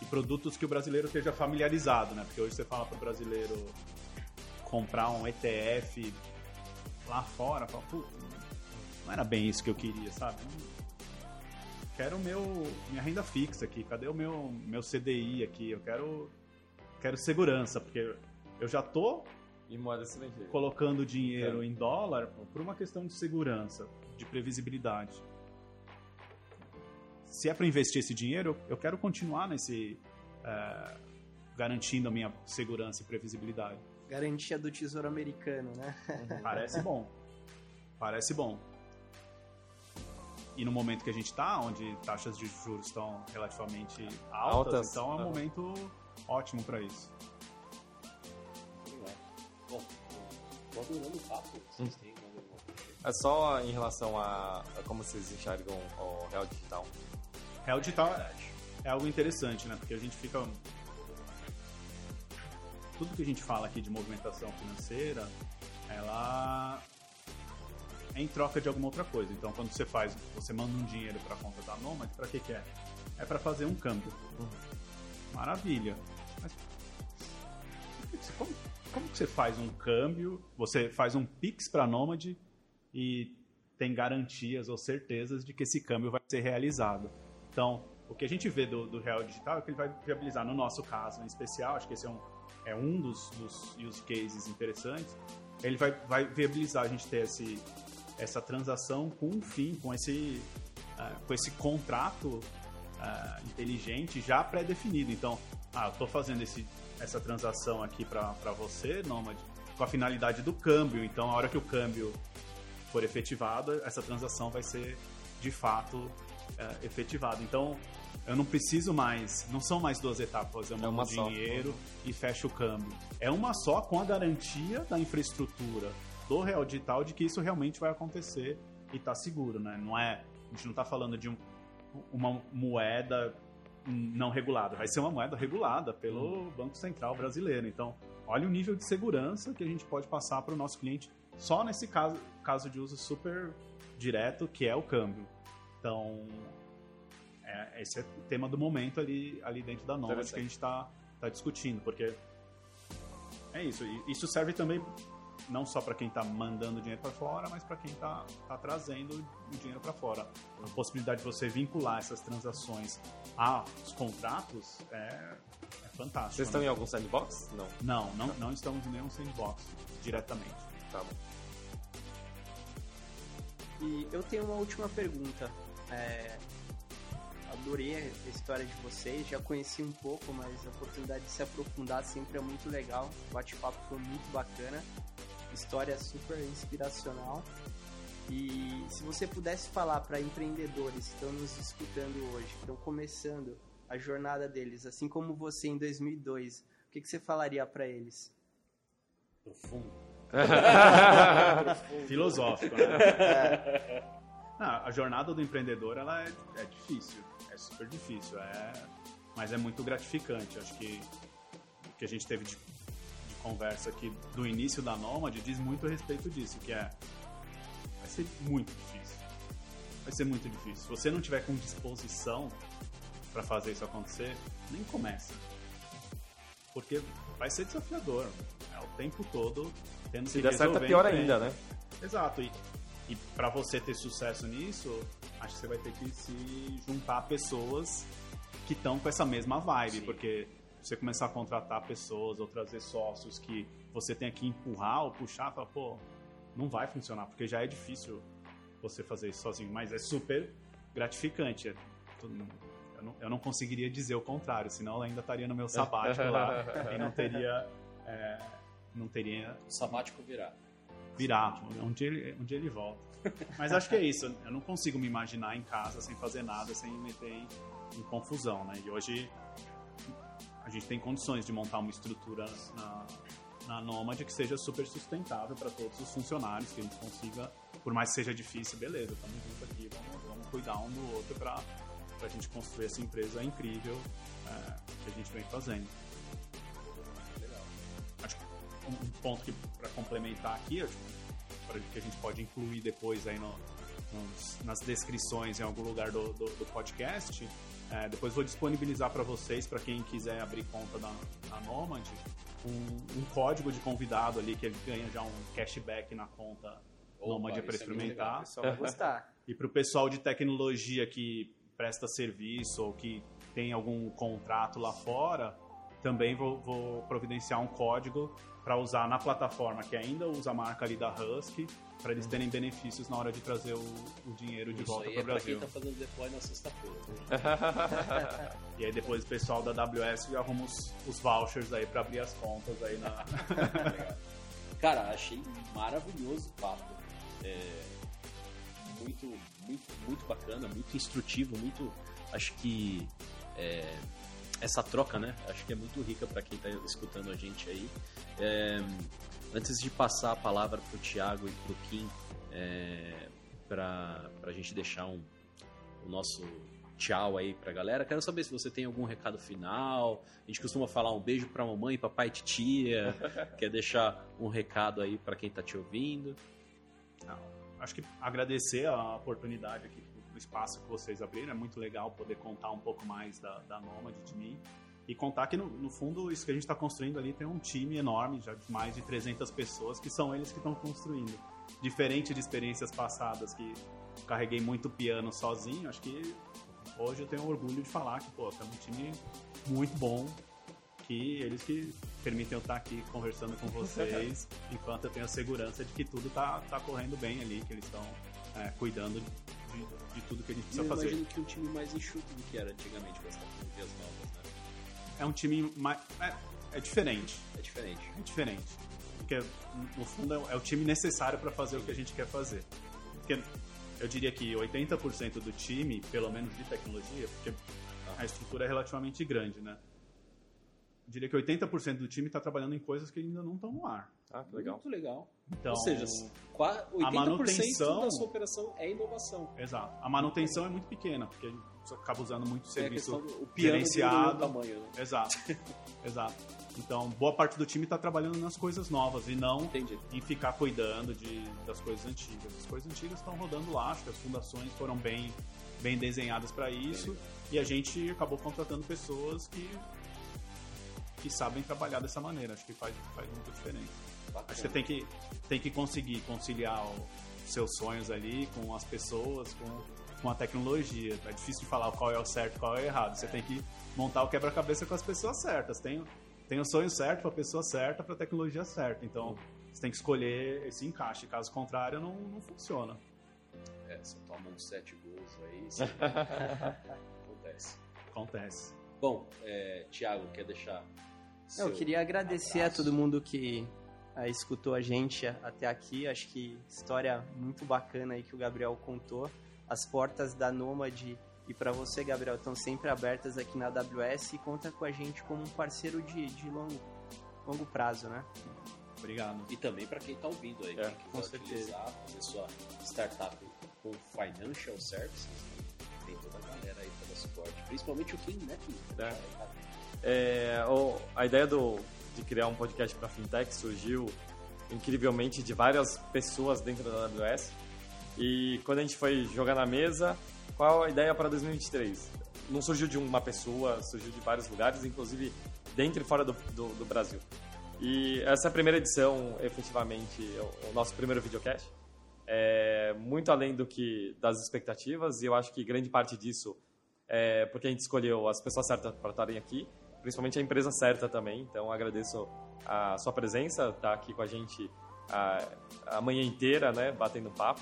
e produtos que o brasileiro esteja familiarizado, né? Porque hoje você fala para o brasileiro comprar um ETF lá fora, fala, "Pô, não era bem isso que eu queria, sabe? Quero meu minha renda fixa aqui, cadê o meu meu CDI aqui? Eu quero quero segurança, porque eu já tô E moeda estrangeira. colocando dinheiro É. em dólar por uma questão de segurança, de previsibilidade. Se é para investir esse dinheiro, eu quero continuar nesse é, garantindo a minha segurança e previsibilidade. Garantia do Tesouro Americano, né? Parece bom. Parece bom. E no momento que a gente está, onde taxas de juros estão relativamente altas, Altas. então é um Aham. momento ótimo para isso. Bom, tô adorando o papo. Vocês têm mais alguma coisa? É só em relação a, a como vocês enxergam o real digital. Real digital é algo interessante, né? Porque a gente fica. Tudo que a gente fala aqui de movimentação financeira, ela é em troca de alguma outra coisa. Então, quando você faz, você manda um dinheiro para a conta da Nomad, para que que é? É para fazer um câmbio. Maravilha. Mas como, como que você faz um câmbio? Você faz um Pix para a Nomad e tem garantias ou certezas de que esse câmbio vai ser realizado. Então, o que a gente vê do, do Real Digital é que ele vai viabilizar, no nosso caso em especial, acho que esse é um, é um dos, dos use cases interessantes, ele vai, vai viabilizar a gente ter esse, essa transação com um fim, com esse, ah, com esse contrato ah, inteligente já pré-definido. Então, ah, eu estou fazendo esse, essa transação aqui para você, Nomad, com a finalidade do câmbio. Então, a hora que o câmbio for efetivada, essa transação vai ser de fato é, efetivada. Então, eu não preciso mais, não são mais duas etapas, eu É mando só. dinheiro e fecho o câmbio. É uma só com a garantia da infraestrutura do Real Digital de que isso realmente vai acontecer e está seguro, né? Não é, a gente não está falando de um- uma moeda não regulada, vai ser uma moeda regulada pelo Banco Central brasileiro. Então, olha o nível de segurança que a gente pode passar para o nosso cliente só nesse caso, caso de uso super direto, que é o câmbio. Então, é, esse é o tema do momento ali, ali dentro da Nomad que a gente está tá discutindo, porque é isso. E isso serve também não só para quem está mandando dinheiro para fora, mas para quem está tá trazendo o dinheiro para fora. A possibilidade de você vincular essas transações aos contratos é, é fantástico. Vocês estão né? em algum sandbox? Não. Não, não, não estamos em nenhum sandbox diretamente. Tá bom. E eu tenho uma última pergunta. É, adorei a história de vocês, já conheci um pouco, mas a oportunidade de se aprofundar sempre é muito legal. O bate-papo foi muito bacana, história super inspiracional. E se você pudesse falar para empreendedores que estão nos escutando hoje, que estão começando a jornada deles, assim como você em 2002, o que, que você falaria para eles? Profundo. Filosófico, né? Não, a jornada do empreendedor ela é, é difícil, é super difícil, é, mas é muito gratificante. Acho que o que a gente teve de, de conversa aqui do início da Nômade diz muito a respeito disso, que é vai ser muito difícil. Vai ser muito difícil. Se você não tiver com disposição para fazer isso acontecer, nem começa. Porque vai ser desafiador. É o tempo todo tendo Se que der certo, é pior ainda, né? Exato. E, e para você ter sucesso nisso, acho que você vai ter que se juntar a pessoas que estão com essa mesma vibe, Sim. porque você começar a contratar pessoas ou trazer sócios que você tenha que empurrar ou puxar, fala, pô, não vai funcionar, porque já é difícil você fazer isso sozinho, mas é super gratificante. É Eu não, eu não conseguiria dizer o contrário, senão eu ainda estaria no meu sabático lá e não teria, é, não teria O sabático virá. Virar. Um dia, ele, um dia ele volta. Mas acho que é isso. Eu não consigo me imaginar em casa sem fazer nada, sem me meter em, em confusão, né? E hoje a gente tem condições de montar uma estrutura na, na Nomad que seja super sustentável para todos os funcionários, que a gente consiga, por mais que seja difícil, beleza, estamos juntos aqui, vamos, vamos cuidar um do outro para a gente construir essa empresa incrível é, que a gente vem fazendo. Acho que um, ponto para complementar aqui, acho que a gente pode incluir depois aí no- nas descrições em algum lugar do, do- do podcast. é, depois vou disponibilizar para vocês, para quem quiser abrir conta na, na Nomad, um, um código de convidado ali que ele ganha já um cashback na conta Opa, Nomad para é muito experimentar. legal. Pessoal vai gostar. E para o pessoal de tecnologia que presta serviço ou que tem algum contrato lá fora, também vou, vou providenciar um código para usar na plataforma que ainda usa a marca ali da Husky, para eles terem benefícios na hora de trazer o, o dinheiro de Isso volta para é o pra quem Brasil. tá fazendo deploy na sexta-feira. E aí depois o pessoal da AWS arruma os, os vouchers aí para abrir as contas aí na. Cara, achei maravilhoso o papo. É, muito, muito, muito bacana, muito instrutivo, muito. Acho que é, essa troca, né? Acho que é muito rica para quem tá escutando a gente aí. É, antes de passar a palavra pro Thiago e pro Kim, é, pra, pra gente deixar um, o nosso tchau aí pra galera, quero saber se você tem algum recado final. A gente costuma falar um beijo pra mamãe, papai e titia. Quer deixar um recado aí pra quem tá te ouvindo? Acho que agradecer a oportunidade aqui, o espaço que vocês abriram. É muito legal poder contar um pouco mais da, da Nomad, de mim. E contar que, no, no fundo, isso que a gente está construindo ali tem um time enorme, já de mais de 300 pessoas, que são eles que estão construindo. Diferente de experiências passadas que carreguei muito piano sozinho, acho que hoje eu tenho orgulho de falar que, pô, tem um time muito bom, que eles que permitem eu estar aqui conversando com vocês, enquanto eu tenho a segurança de que tudo tá, tá correndo bem ali, que eles estão é, cuidando de, de tudo que a gente precisa Eu fazer. imagino que um time mais enxuto do que era antigamente com as tecnologias novas, né? É um time mais. É, é diferente. É diferente. É diferente. Porque, no fundo, é o- é time necessário para fazer o que a gente quer fazer. Porque eu diria que 80% do time, pelo menos de tecnologia, porque a estrutura é relativamente grande, né? diria que 80% do time está trabalhando em coisas que ainda não estão no ar. Ah, que legal. Muito legal. Então, Ou seja, qua- 80% manutenção- da sua operação é inovação. exato. A manutenção é muito pequena, porque a gente acaba usando muito É a serviço questão do o piano gerenciado. diminuiu o tamanho. Né? Exato. Exato. Então, boa parte do time está trabalhando nas coisas novas e não Entendi. em ficar cuidando de, das coisas antigas. As coisas antigas estão rodando lá, acho que as fundações foram bem, bem desenhadas para isso e a gente acabou contratando pessoas que, que sabem trabalhar dessa maneira. Acho que faz, faz muita diferença. Bacana. Acho que você tem que, tem que conseguir conciliar os seus sonhos ali com as pessoas, com, com a tecnologia. É difícil de falar qual é o certo e qual é o errado. Você tem que montar o quebra-cabeça com as pessoas certas. Tem, tem o sonho certo para a pessoa certa, para a tecnologia certa. Então, você tem que escolher esse encaixe. Caso contrário, não, não funciona. É, você toma uns sete gols aí, você... acontece. Acontece. Bom, é, Thiago, quer deixar Não, eu queria agradecer abraço? a todo mundo que escutou a gente até aqui. Acho que história muito bacana aí que o Gabriel contou. As portas da Nômade e para você, Gabriel, estão sempre abertas aqui na AWS e conta com a gente como um parceiro de, de longo, longo prazo, né? Obrigado. E também para quem está ouvindo aí, É, quem com certeza. utilizar, fazer sua startup com financial services, tem toda a galera aí para dar suporte. Principalmente o Kim, né, Kim? É. É, o- a ideia do, de criar um podcast para fintech surgiu incrivelmente de várias pessoas dentro da AWS. E quando a gente foi jogar na mesa, qual a ideia para 2023? Não surgiu de uma pessoa, surgiu de vários lugares, inclusive dentro e fora do, do, do Brasil. E essa é a primeira edição, efetivamente, o, o nosso primeiro videocast. É muito além do que das expectativas, e eu acho que grande parte disso é porque a gente escolheu as pessoas certas para estarem aqui, principalmente a empresa certa também. Então agradeço a sua presença, estar aqui com a gente a, a manhã inteira, né, batendo papo.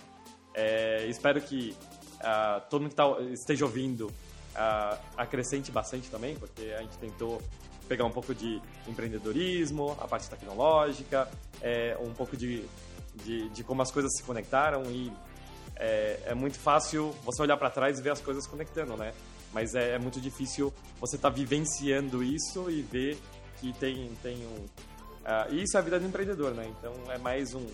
É, espero que ah, todo mundo que tá, esteja ouvindo ah, acrescente bastante também, porque a gente tentou pegar um pouco de empreendedorismo, a parte tecnológica, é, um pouco de, de, de como as coisas se conectaram e é, é muito fácil você olhar para trás e ver as coisas conectando, né? Mas é, é muito difícil você estar vivenciando isso e ver que tem, tem um... ah, e isso é a vida do empreendedor, né? Então é mais um,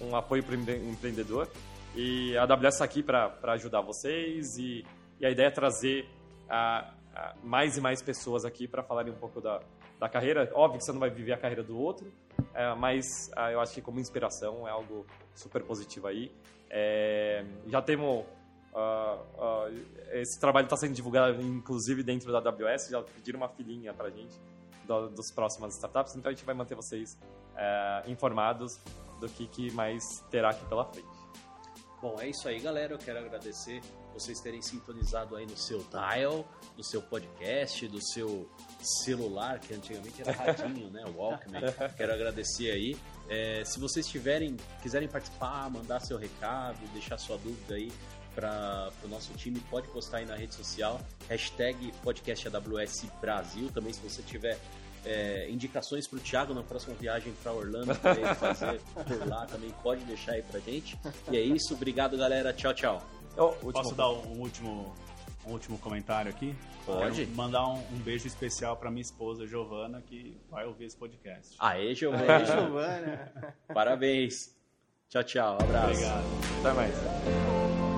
um apoio para o empreendedor. E a AWS está aqui para ajudar vocês e, e a ideia é trazer ah, ah, mais e mais pessoas aqui para falarem um pouco da, da carreira. Óbvio que você não vai viver a carreira do outro, é, mas eu acho que como inspiração é algo super positivo aí. É, já temos. Ah, ah, esse trabalho está sendo divulgado, inclusive, dentro da AWS. Já pediram uma filhinha para a gente do, dos próximas startups, então a gente vai manter vocês eh, informados do que, que mais terá aqui pela frente. Bom, é isso aí, galera. Eu quero agradecer vocês terem sintonizado aí no seu dial, no seu podcast, do seu celular, que antigamente era radinho, né? Walkman. Quero agradecer aí. É, se vocês tiverem, quiserem participar, mandar seu recado, deixar sua dúvida aí para o nosso time, pode postar aí na rede social, hashtag podcast AWS Brasil. Também se você tiver é, indicações para o Thiago na próxima viagem para Orlando para ele fazer por lá, também pode deixar aí pra gente. E é isso, obrigado galera, tchau, tchau. Oh, Posso dar um último, um último comentário aqui? Pode. Quero mandar um, um beijo especial para minha esposa, Giovana, que vai ouvir esse podcast. Aê, Giovanni, Aí, Giovana. parabéns. Tchau, tchau, abraço. Obrigado. Até mais.